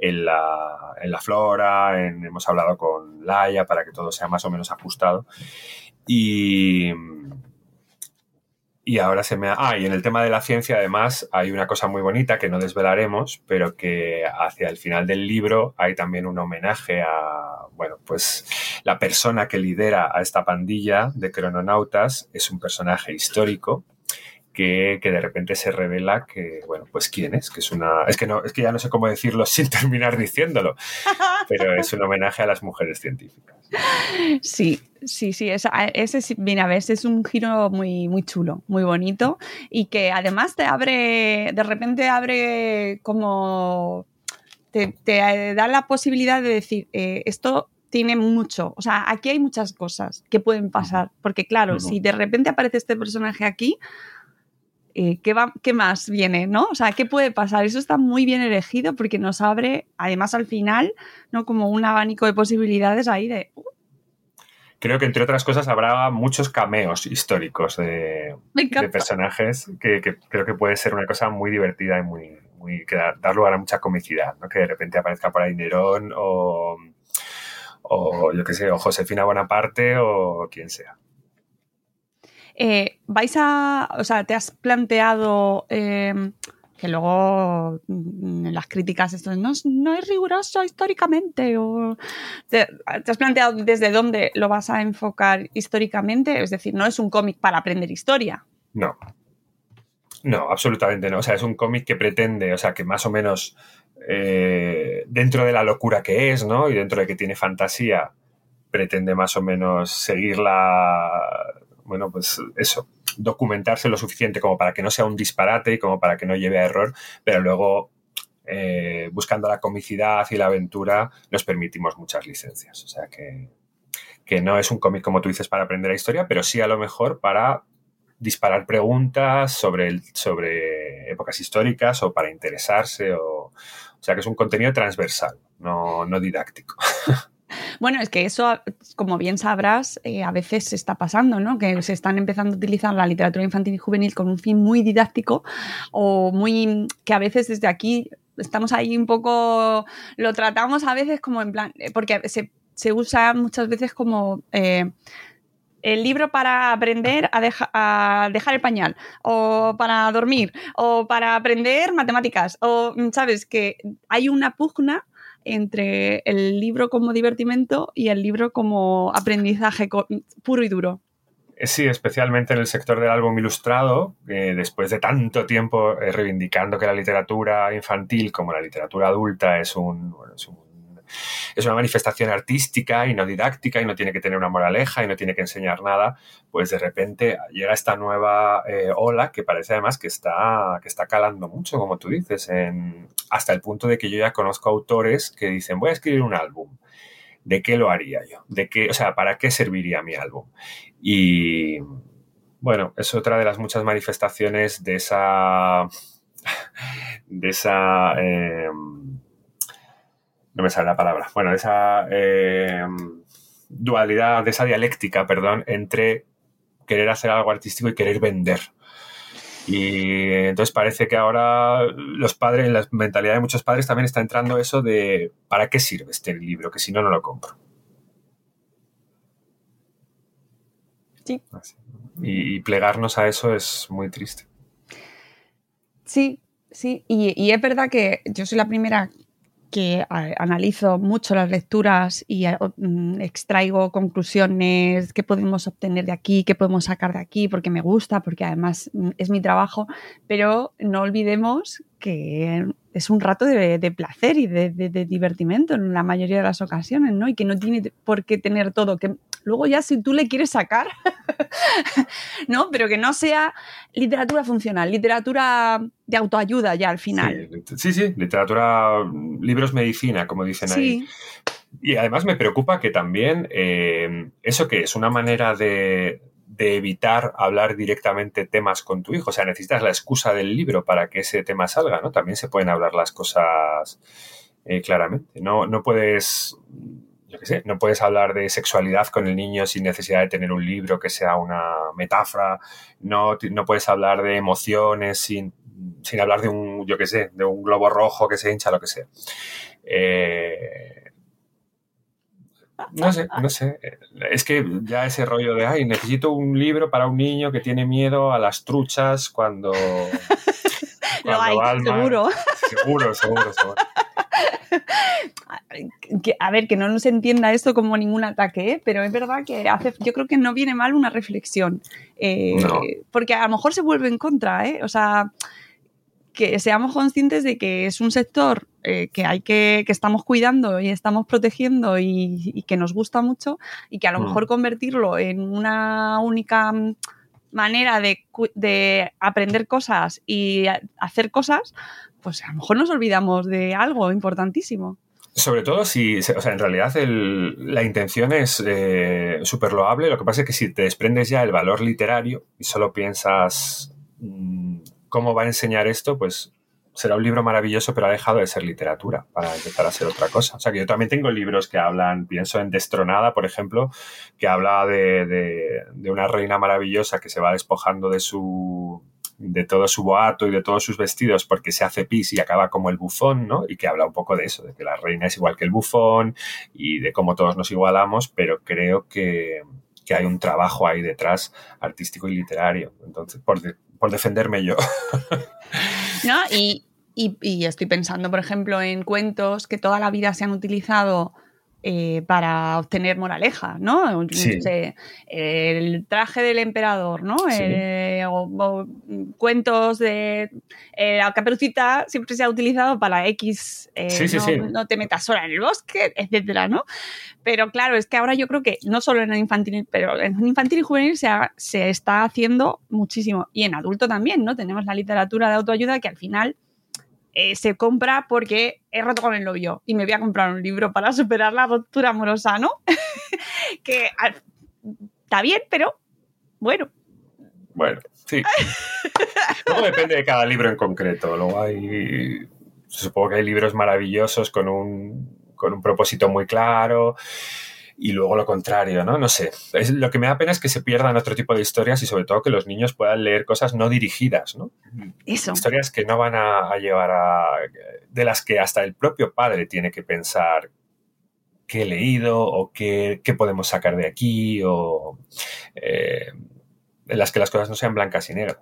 Speaker 2: en la, en la flora, hemos hablado con Laia para que todo sea más o menos ajustado. Y, y ahora se me ha... Ah, y en el tema de la ciencia, además, hay una cosa muy bonita que no desvelaremos, pero que hacia el final del libro hay también un homenaje a, bueno, pues la persona que lidera a esta pandilla de crononautas es un personaje histórico que, de repente se revela que, bueno, pues quién es, que es una... Es que, no, es que ya no sé cómo decirlo [LAUGHS] sin terminar diciéndolo, [LAUGHS] pero es un homenaje a las mujeres científicas.
Speaker 1: Sí, sí, sí, ese, mira, ves, es un giro muy, muy chulo, muy bonito y que además te abre, de repente abre como... Te, da la posibilidad de decir, eh, esto tiene mucho. O sea, aquí hay muchas cosas que pueden pasar. Porque, claro, si de repente aparece este personaje aquí, eh, ¿qué, va, ¿qué, más viene? ¿no? O sea, ¿qué puede pasar? Eso está muy bien elegido porque nos abre, además al final, ¿no? como un abanico de posibilidades ahí de... Uh.
Speaker 2: Creo que entre otras cosas habrá muchos cameos históricos de, personajes que, creo que puede ser una cosa muy divertida y muy, muy que dar lugar a mucha comicidad, ¿no? que de repente aparezca por ahí Nerón o, o yo qué sé, o Josefina Bonaparte o quien sea.
Speaker 1: Eh, vais a, o sea, te has planteado eh, que luego mm, en las críticas esto no, no es riguroso históricamente o te, has planteado desde dónde lo vas a enfocar históricamente, es decir, no es un cómic para aprender historia.
Speaker 2: No. No, absolutamente no. O sea, es un cómic que pretende, o sea, que más o menos eh, dentro de la locura que es, ¿no? Y dentro de que tiene fantasía, pretende más o menos seguir la, bueno, pues eso, documentarse lo suficiente como para que no sea un disparate y como para que no lleve a error, pero luego eh, buscando la comicidad y la aventura nos permitimos muchas licencias. O sea que, que no es un cómic como tú dices para aprender la historia, pero sí a lo mejor para disparar preguntas sobre, sobre épocas históricas o para interesarse. O, o sea que es un contenido transversal, no, no didáctico. [LAUGHS]
Speaker 1: Bueno, es que eso, como bien sabrás, eh, a veces se está pasando, ¿no? Que se están empezando a utilizar la literatura infantil y juvenil con un fin muy didáctico o muy que a veces desde aquí estamos ahí un poco, lo tratamos a veces como en plan, eh, porque se, usa muchas veces como... Eh, el libro para aprender a, a, dejar el pañal, o para dormir, o para aprender matemáticas, o, ¿sabes? Que hay una pugna entre el libro como divertimento y el libro como aprendizaje puro y duro.
Speaker 2: Eh, sí, especialmente en el sector del álbum ilustrado, después de tanto tiempo eh, reivindicando que la literatura infantil como la literatura adulta es un, es una manifestación artística y no didáctica y no tiene que tener una moraleja y no tiene que enseñar nada, pues de repente llega esta nueva eh, ola que parece además que está, que está calando mucho, como tú dices, en, hasta el punto de que yo ya conozco autores que dicen voy a escribir un álbum. ¿De qué lo haría yo? ¿De qué, o sea, ¿para qué serviría mi álbum? Y bueno, es otra de las muchas manifestaciones de esa de esa... Em, no me sale la palabra. Bueno, de esa em, dualidad, de esa dialéctica, perdón, entre querer hacer algo artístico y querer vender. Y entonces parece que ahora los padres, en la mentalidad de muchos padres también está entrando eso de ¿para qué sirve este libro? Que si no, no lo compro.
Speaker 1: Sí.
Speaker 2: Y plegarnos a eso es muy triste.
Speaker 1: Sí, sí, y, es verdad que yo soy la primera que analizo mucho las lecturas y mm, extraigo conclusiones, qué podemos obtener de aquí, qué podemos sacar de aquí, porque me gusta, porque además mm, es mi trabajo, pero no olvidemos que es un rato de, placer y de, de, divertimento en la mayoría de las ocasiones, ¿no? Y que no tiene por qué tener todo, luego ya si tú le quieres sacar, [LAUGHS] ¿no? Pero que no sea literatura funcional, literatura de autoayuda ya al final.
Speaker 2: Sí, sí, literatura, libros medicina, como dicen ahí. Y además me preocupa que también eh, eso que es una manera de, evitar hablar directamente temas con tu hijo. O sea, necesitas la excusa del libro para que ese tema salga, ¿no? También se pueden hablar las cosas eh, claramente. No, no puedes yo qué sé, no puedes hablar de sexualidad con el niño sin necesidad de tener un libro que sea una metáfora, no, no puedes hablar de emociones sin, sin, hablar de un, yo qué sé, de un globo rojo que se hincha, lo que sea. Eh, no sé, no sé. Es que ya ese rollo de, ay, necesito un libro para un niño que tiene miedo a las truchas cuando... [LAUGHS]
Speaker 1: lo hay, seguro.
Speaker 2: Seguro, seguro, seguro. [LAUGHS]
Speaker 1: a ver, que no nos entienda esto como ningún ataque, ¿eh? pero es verdad que hace, yo creo que no viene mal una reflexión, eh, porque a lo mejor se vuelve en contra, ¿eh? o sea, que seamos conscientes de que es un sector que hay que, que estamos cuidando y estamos protegiendo y, que nos gusta mucho y que a lo mm. mejor convertirlo en una única manera de, de, aprender cosas y hacer cosas, pues a lo mejor nos olvidamos de algo importantísimo.
Speaker 2: Sobre todo si, o sea, en realidad la intención es eh, súper loable, lo que pasa es que si te desprendes ya el valor literario y solo piensas mm, cómo va a enseñar esto, pues será un libro maravilloso, pero ha dejado de ser literatura para empezar a ser otra cosa. O sea, que yo también tengo libros que hablan, pienso en Destronada, por ejemplo, que habla de una reina maravillosa que se va despojando de su de todo su boato y de todos sus vestidos porque se hace pis y acaba como el bufón, ¿no? Y que habla un poco de eso, de que la reina es igual que el bufón y de cómo todos nos igualamos, pero creo que, hay un trabajo ahí detrás artístico y literario. Entonces, por, por defenderme yo. [LAUGHS]
Speaker 1: No, y, y estoy pensando, por ejemplo, en cuentos que toda la vida se han utilizado eh, para obtener moraleja, ¿no? el traje del emperador, ¿no? Eh, o, cuentos de eh, la caperucita siempre se ha utilizado para X, no, te metas sola en el bosque, etcétera, ¿no? Pero claro, es que ahora yo creo que no solo en el infantil, pero en infantil y juvenil se, se está haciendo muchísimo. Y en adulto también, ¿no? Tenemos la literatura de autoayuda que al final eh, se compra porque he roto con el novio y me voy a comprar un libro para superar la ruptura amorosa, ¿no? [LAUGHS] que está bien, pero bueno.
Speaker 2: Bueno, sí. Luego depende de cada libro en concreto. Luego hay. Supongo que hay libros maravillosos con un, con un propósito muy claro y luego lo contrario, ¿no? No sé. Es, lo que me da pena es que se pierdan otro tipo de historias y sobre todo que los niños puedan leer cosas no dirigidas, ¿no?
Speaker 1: Eso.
Speaker 2: Historias que no van a, llevar a... de las que hasta el propio padre tiene que pensar qué he leído o qué, podemos sacar de aquí o eh, en las que las cosas no sean blancas y negras.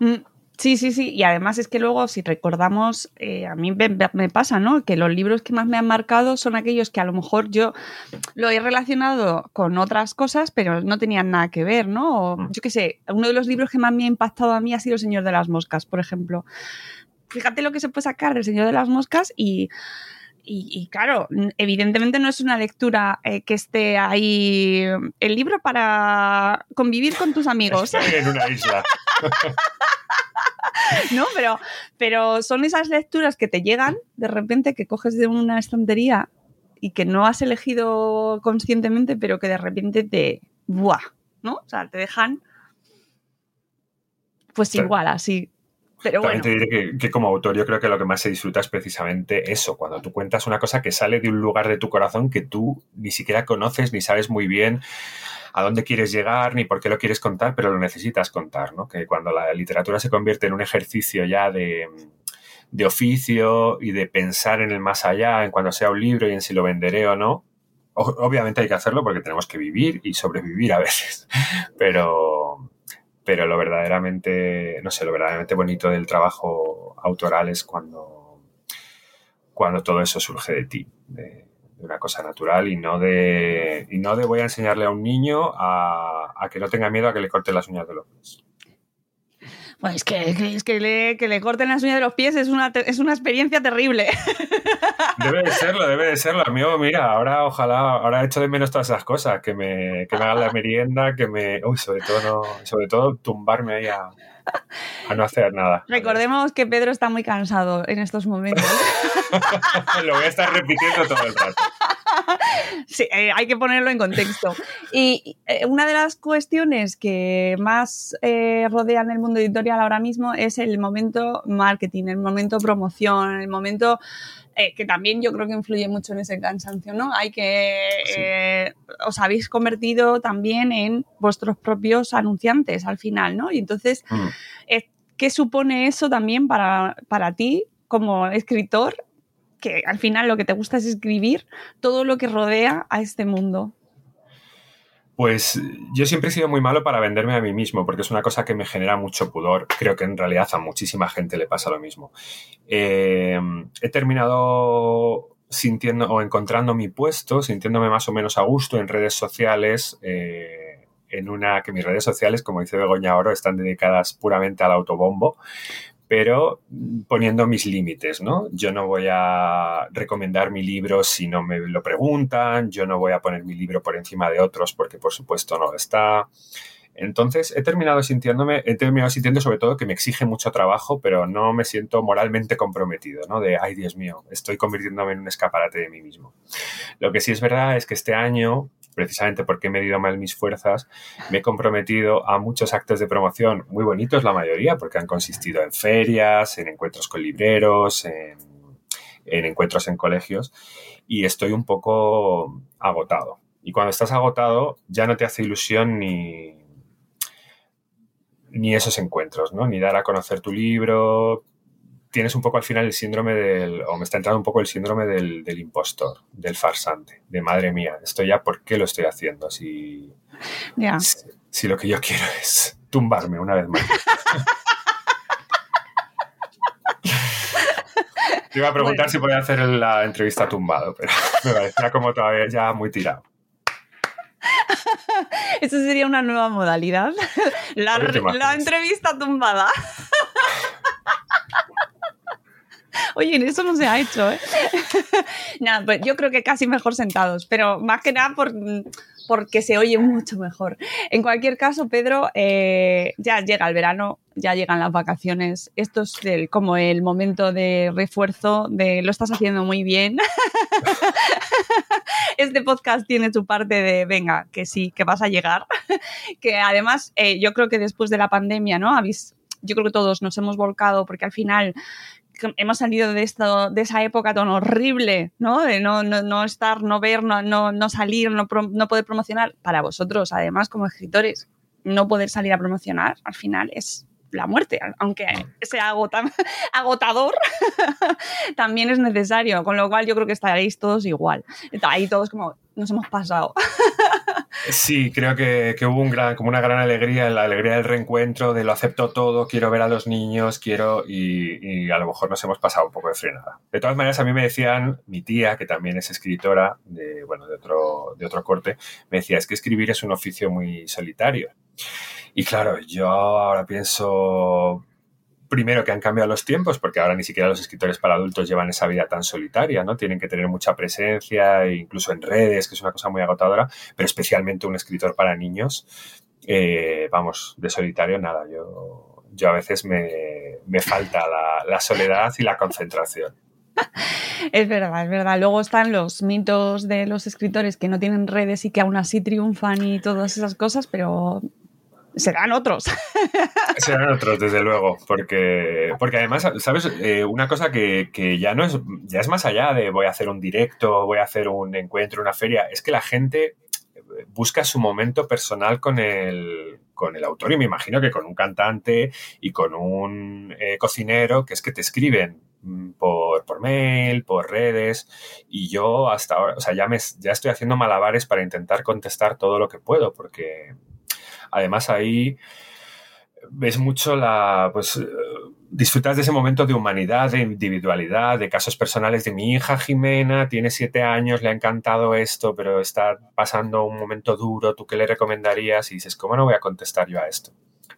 Speaker 1: Mm, Sí, sí, sí. Y además es que luego, si recordamos, eh, a mí me, pasa, ¿no? Que los libros que más me han marcado son aquellos que a lo mejor yo lo he relacionado con otras cosas, pero no tenían nada que ver, ¿no? Mm. yo qué sé, uno de los libros que más me ha impactado a mí ha sido El Señor de las Moscas, por ejemplo. Fíjate lo que se puede sacar del Señor de las Moscas y y, claro, evidentemente no es una lectura eh, que esté ahí el libro para convivir con tus [LAUGHS] amigos.
Speaker 2: en una isla. [LAUGHS] [LAUGHS]
Speaker 1: no, pero, pero son esas lecturas que te llegan de repente que coges de una estantería y que no has elegido conscientemente, pero que de repente te. ¡Buah! ¿No? O sea, te dejan. Pues igual, así. Pero
Speaker 2: También te diré que, como autor yo creo que lo que más se disfruta es precisamente eso, cuando tú cuentas una cosa que sale de un lugar de tu corazón que tú ni siquiera conoces ni sabes muy bien a dónde quieres llegar ni por qué lo quieres contar, pero lo necesitas contar, ¿no? Que cuando la literatura se convierte en un ejercicio ya de, oficio y de pensar en el más allá, en cuando sea un libro y en si lo venderé o no, obviamente hay que hacerlo porque tenemos que vivir y sobrevivir a veces, [LAUGHS] pero, pero lo verdaderamente, no sé, lo verdaderamente bonito del trabajo autoral es cuando, cuando todo eso surge de ti, una cosa natural y no de, y no de voy a enseñarle a un niño a, que no tenga miedo a que le corte las uñas de los pies.
Speaker 1: Pues es que, es que, le, que le corten las uñas de los pies es una, es una experiencia terrible. [LAUGHS]
Speaker 2: Debe de serlo, debe de serlo. Amigo, mira, ahora ojalá, ahora hecho de menos todas esas cosas, que me, que me hagan la merienda, que me. Uy, sobre todo no, sobre todo tumbarme ahí a, a no hacer nada.
Speaker 1: Recordemos que Pedro está muy cansado en estos momentos. [LAUGHS]
Speaker 2: Lo voy a estar repitiendo todo el rato.
Speaker 1: Sí, eh, hay que ponerlo en contexto. Y eh, una de las cuestiones que más eh, rodean el mundo editorial ahora mismo es el momento marketing, el momento promoción, el momento que también yo creo que influye mucho en ese cansancio, ¿no? Hay que os habéis convertido también en vuestros propios anunciantes al final, ¿no? Y entonces, mm. ¿qué supone eso también para, para ti como escritor que al final lo que te gusta es escribir todo lo que rodea a este mundo?
Speaker 2: Pues yo siempre he sido muy malo para venderme a mí mismo, porque es una cosa que me genera mucho pudor. Creo que en realidad a muchísima gente le pasa lo mismo. Eh, he terminado sintiendo o encontrando mi puesto, sintiéndome más o menos a gusto en redes sociales, eh, en una que mis redes sociales, como dice Begoña Oro, están dedicadas puramente al autobombo, pero poniendo mis límites, ¿no? Yo no voy a recomendar mi libro si no me lo preguntan, yo no voy a poner mi libro por encima de otros porque por supuesto no lo está. Entonces he terminado sintiéndome, he terminado sintiendo sobre todo que me exige mucho trabajo, pero no me siento moralmente comprometido, ¿no? De, ay Dios mío, estoy convirtiéndome en un escaparate de mí mismo. Lo que sí es verdad es que este año precisamente porque he medido mal mis fuerzas, me he comprometido a muchos actos de promoción muy bonitos, la mayoría, porque han consistido en ferias, en encuentros con libreros, en, encuentros en colegios, y estoy un poco agotado. Y cuando estás agotado, ya no te hace ilusión ni, ni esos encuentros, ¿no? Ni dar a conocer tu libro, tienes un poco al final el síndrome del, o me está entrando un poco el síndrome del, impostor, del farsante, de madre mía, esto ya, ¿por qué lo estoy haciendo? Si, si, lo que yo quiero [LAUGHS] es tumbarme una vez más. [LAUGHS] Te iba a preguntar si podía hacer la entrevista tumbado, pero [LAUGHS] me parecía como todavía ya muy tirado.
Speaker 1: Eso sería una nueva modalidad. La, la entrevista tumbada. Oye, eso no se ha hecho, ¿eh? [LAUGHS] nada, pues yo creo que casi mejor sentados, pero más que nada por, porque se oye mucho mejor. En cualquier caso, Pedro, eh, ya llega el verano, ya llegan las vacaciones. Esto es como el momento de refuerzo de lo estás haciendo muy bien. [LAUGHS] este podcast tiene su parte de, venga, que sí, que vas a llegar. [LAUGHS] que además, eh, yo creo que después de la pandemia, ¿no? Habéis yo creo que todos nos hemos volcado porque al final hemos salido de esto, de esa época tan horrible, ¿no? De no, no, no estar, no ver, no, no, no salir, no, no poder promocionar. Para vosotros, además, como escritores, no poder salir a promocionar, al final es la muerte, aunque sea [LAUGHS] agotador, [LAUGHS] también es necesario, con lo cual yo creo que estaréis todos igual. Ahí todos como nos hemos pasado. [LAUGHS]
Speaker 2: Sí, creo que, hubo un gran, como una gran alegría, la alegría del reencuentro, de lo acepto todo, quiero ver a los niños, quiero, y, a lo mejor nos hemos pasado un poco de frenada. De todas maneras, a mí me decían, mi tía, que también es escritora de, bueno, de otro, de otro corte, me decía, es que escribir es un oficio muy solitario. Y claro, yo ahora pienso, primero que han cambiado los tiempos, porque ahora ni siquiera los escritores para adultos llevan esa vida tan solitaria, ¿no? Tienen que tener mucha presencia, incluso en redes, que es una cosa muy agotadora, pero especialmente un escritor para niños, eh, vamos, de solitario nada, yo, yo a veces me, me falta la, la soledad y la concentración. [LAUGHS]
Speaker 1: Es verdad, es verdad. Luego están los mitos de los escritores que no tienen redes y que aún así triunfan y todas esas cosas, pero serán otros. [LAUGHS]
Speaker 2: Serán otros, desde luego, porque, porque además, ¿sabes? Eh, una cosa que, que, ya no es, ya es más allá de voy a hacer un directo, voy a hacer un encuentro, una feria, es que la gente busca su momento personal con el, con el autor y me imagino que con un cantante y con un eh, cocinero, que es que te escriben mm, por, por, mail, por redes, y yo hasta ahora, o sea, ya, me, ya estoy haciendo malabares para intentar contestar todo lo que puedo, porque además ahí ves mucho la, pues, disfrutas de ese momento de humanidad, de individualidad, de casos personales de mi hija Jimena, tiene siete años, le ha encantado esto, pero está pasando un momento duro, ¿tú qué le recomendarías? Y dices, ¿cómo no voy a contestar yo a esto?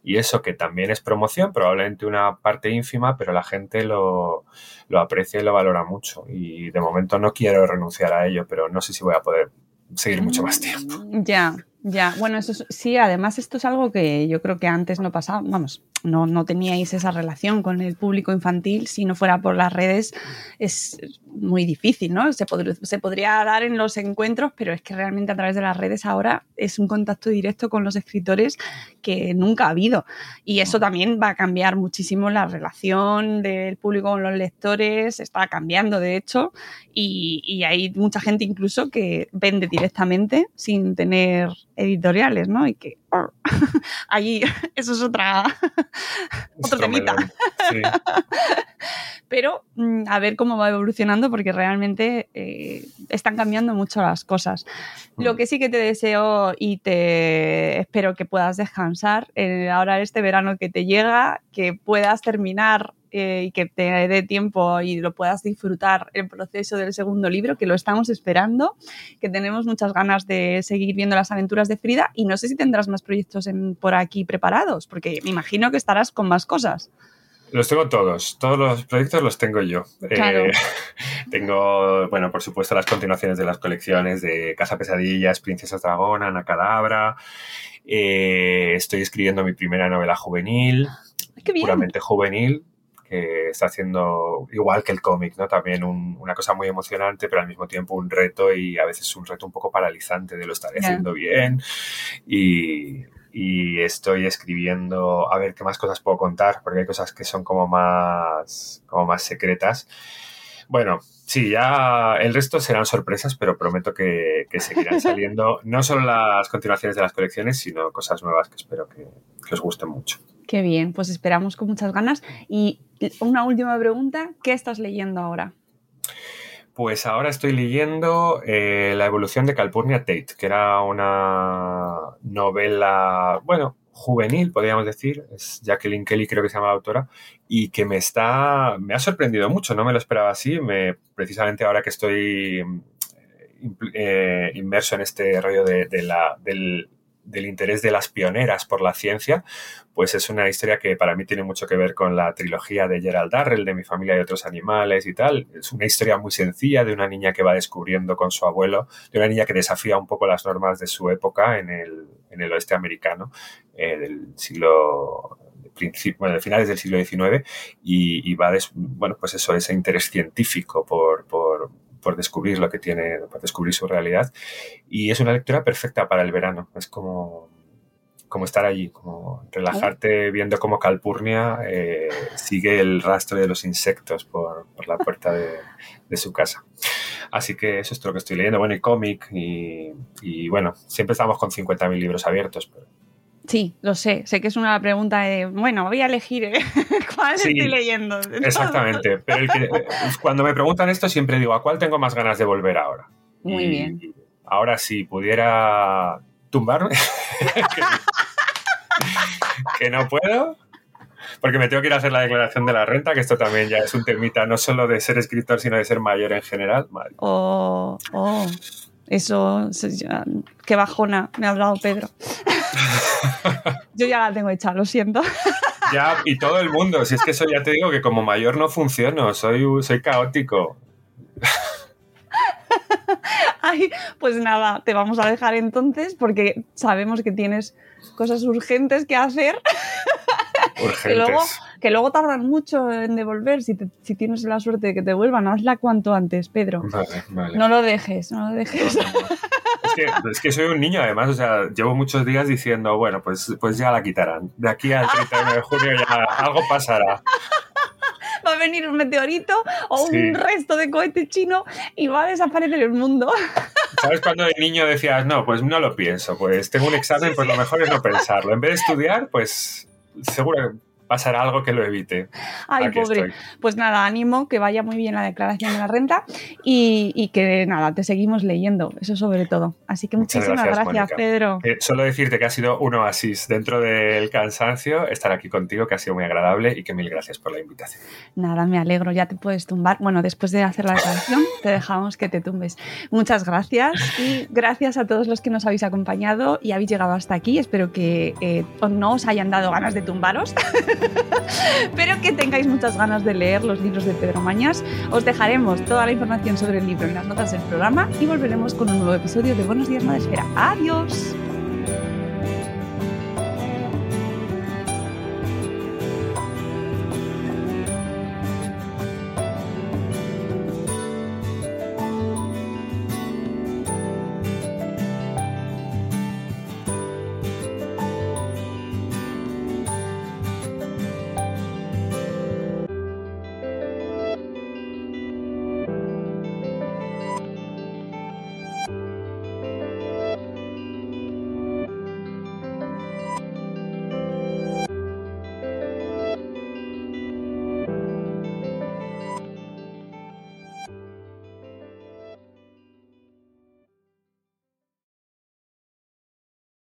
Speaker 2: Y eso que también es promoción, probablemente una parte ínfima, pero la gente lo, lo aprecia y lo valora mucho. Y de momento no quiero renunciar a ello, pero no sé si voy a poder seguir mucho más tiempo.
Speaker 1: Ya, ya. Bueno, eso es, sí, además esto es algo que yo creo que antes no pasaba, vamos, no, no teníais esa relación con el público infantil, si no fuera por las redes es muy difícil, ¿no? Se, pod se podría dar en los encuentros, pero es que realmente a través de las redes ahora es un contacto directo con los escritores que nunca ha habido. Y eso también va a cambiar muchísimo la relación del público con los lectores, está cambiando de hecho, y, y hay mucha gente incluso que vende directamente sin tener editoriales, ¿no? Y que oh, [LAUGHS] allí [LAUGHS] eso es otra otro temita. Sí. [LAUGHS] Pero mm, a ver cómo va evolucionando porque realmente eh, están cambiando mucho las cosas. Lo mm. que sí que te deseo y te espero que puedas descansar eh, ahora este verano que te llega, que puedas terminar eh, y que te dé tiempo y lo puedas disfrutar el proceso del segundo libro, que lo estamos esperando, que tenemos muchas ganas de seguir viendo las aventuras de Frida y no sé si tendrás más proyectos en, por aquí preparados, porque me imagino que estarás con más cosas.
Speaker 2: Los tengo todos, todos los proyectos los tengo yo.
Speaker 1: Claro. Eh, [LAUGHS]
Speaker 2: tengo, bueno, por supuesto, las continuaciones de las colecciones de Casa Pesadillas, Princesa Dragón, Ana Cadabra. Eh, estoy escribiendo mi primera novela juvenil,
Speaker 1: Qué bien.
Speaker 2: puramente juvenil, que está haciendo igual que el cómic, ¿no? También un, una cosa muy emocionante, pero al mismo tiempo un reto y a veces un reto un poco paralizante de lo estaré haciendo bien. Y, y estoy escribiendo a ver qué más cosas puedo contar, porque hay cosas que son como más, como más secretas. Bueno, sí, ya el resto serán sorpresas, pero prometo que, que seguirán [LAUGHS] saliendo no solo las continuaciones de las colecciones, sino cosas nuevas que espero que, que os gusten mucho.
Speaker 1: Qué bien, pues esperamos con muchas ganas. Y una última pregunta, ¿qué estás leyendo ahora?
Speaker 2: Pues ahora estoy leyendo eh, La evolución de Calpurnia Tate, que era una novela, bueno, juvenil, podríamos decir. Es Jacqueline Kelly, creo que se llama la autora, y que me está. me ha sorprendido mucho, no me lo esperaba así. Me, precisamente ahora que estoy eh, inmerso en este rollo de, de la, del, del interés de las pioneras por la ciencia, pues es una historia que para mí tiene mucho que ver con la trilogía de Gerald Darrell, de Mi familia y otros animales y tal. Es una historia muy sencilla de una niña que va descubriendo con su abuelo, de una niña que desafía un poco las normas de su época en el, en el oeste americano eh, del siglo bueno, de finales del siglo XIX y, y va, des, bueno, pues eso, ese interés científico por, por, por descubrir lo que tiene, por descubrir su realidad. Y es una lectura perfecta para el verano. Es como, como estar allí, como relajarte viendo cómo Calpurnia eh, sigue el rastro de los insectos por, por la puerta de, de, su casa. Así que eso es lo que estoy leyendo. Bueno, y cómic, y, y, bueno, siempre estamos con 50.000 libros abiertos. Pero...
Speaker 1: Sí, lo sé. Sé que es una pregunta de, bueno, voy a elegir ¿eh? [LAUGHS] cuál sí, estoy leyendo. [LAUGHS]
Speaker 2: Exactamente. Pero el que, cuando me preguntan esto siempre digo, ¿a cuál tengo más ganas de volver ahora?
Speaker 1: Muy
Speaker 2: y,
Speaker 1: bien.
Speaker 2: Ahora si pudiera tumbarme, [LAUGHS] que, que no puedo, porque me tengo que ir a hacer la declaración de la renta, que esto también ya es un temita no solo de ser escritor, sino de ser mayor en general. Madre.
Speaker 1: Oh, oh, eso, qué bajona me ha hablado Pedro. [LAUGHS] Yo ya la tengo hecha, lo siento.
Speaker 2: Ya, y todo el mundo. Si es que eso ya te digo que como mayor no funciono, soy, soy caótico. [LAUGHS]
Speaker 1: Ay, pues nada, te vamos a dejar entonces porque sabemos que tienes cosas urgentes que hacer. [LAUGHS] Que luego, que luego tardan mucho en devolver. Si, te- si tienes la suerte de que te devuelvan, hazla cuanto antes, Pedro.
Speaker 2: Vale, vale.
Speaker 1: No lo dejes, no lo dejes.
Speaker 2: Es que, es que soy un niño, además, o sea, llevo muchos días diciendo, bueno, pues, pues ya la quitarán. De aquí al 31 de junio ya algo pasará. [LAUGHS]
Speaker 1: Va a venir un meteorito o
Speaker 2: Sí.
Speaker 1: un resto de cohete chino y va a desaparecer el mundo. [LAUGHS]
Speaker 2: ¿Sabes cuando de niño decías, no, pues no lo pienso, pues tengo un examen, pues lo mejor es no pensarlo. En vez de estudiar, pues seguro pasará algo que lo evite.
Speaker 1: Ay,
Speaker 2: Aquí
Speaker 1: pobre.
Speaker 2: estoy.
Speaker 1: Pues nada, ánimo, que vaya muy bien la declaración de la renta y, y que nada, te seguimos leyendo, eso sobre todo. Así que
Speaker 2: Muchas
Speaker 1: muchísimas
Speaker 2: gracias.
Speaker 1: Pedro.
Speaker 2: Eh, solo decirte que ha sido un oasis dentro del cansancio estar aquí contigo, que ha sido muy agradable y que mil gracias por la invitación.
Speaker 1: Nada, me alegro, ya te puedes tumbar. Bueno, después de hacer la declaración, te dejamos que te tumbes. Muchas gracias y gracias a todos los que nos habéis acompañado y habéis llegado hasta aquí. Espero que eh, no os hayan dado ganas de tumbaros, [LAUGHS] [LAUGHS] pero que tengáis muchas ganas de leer los libros de Pedro Mañas. Os dejaremos toda la información sobre el libro en las notas del programa y volveremos con un nuevo episodio de Buenos Días Madresfera. Adiós.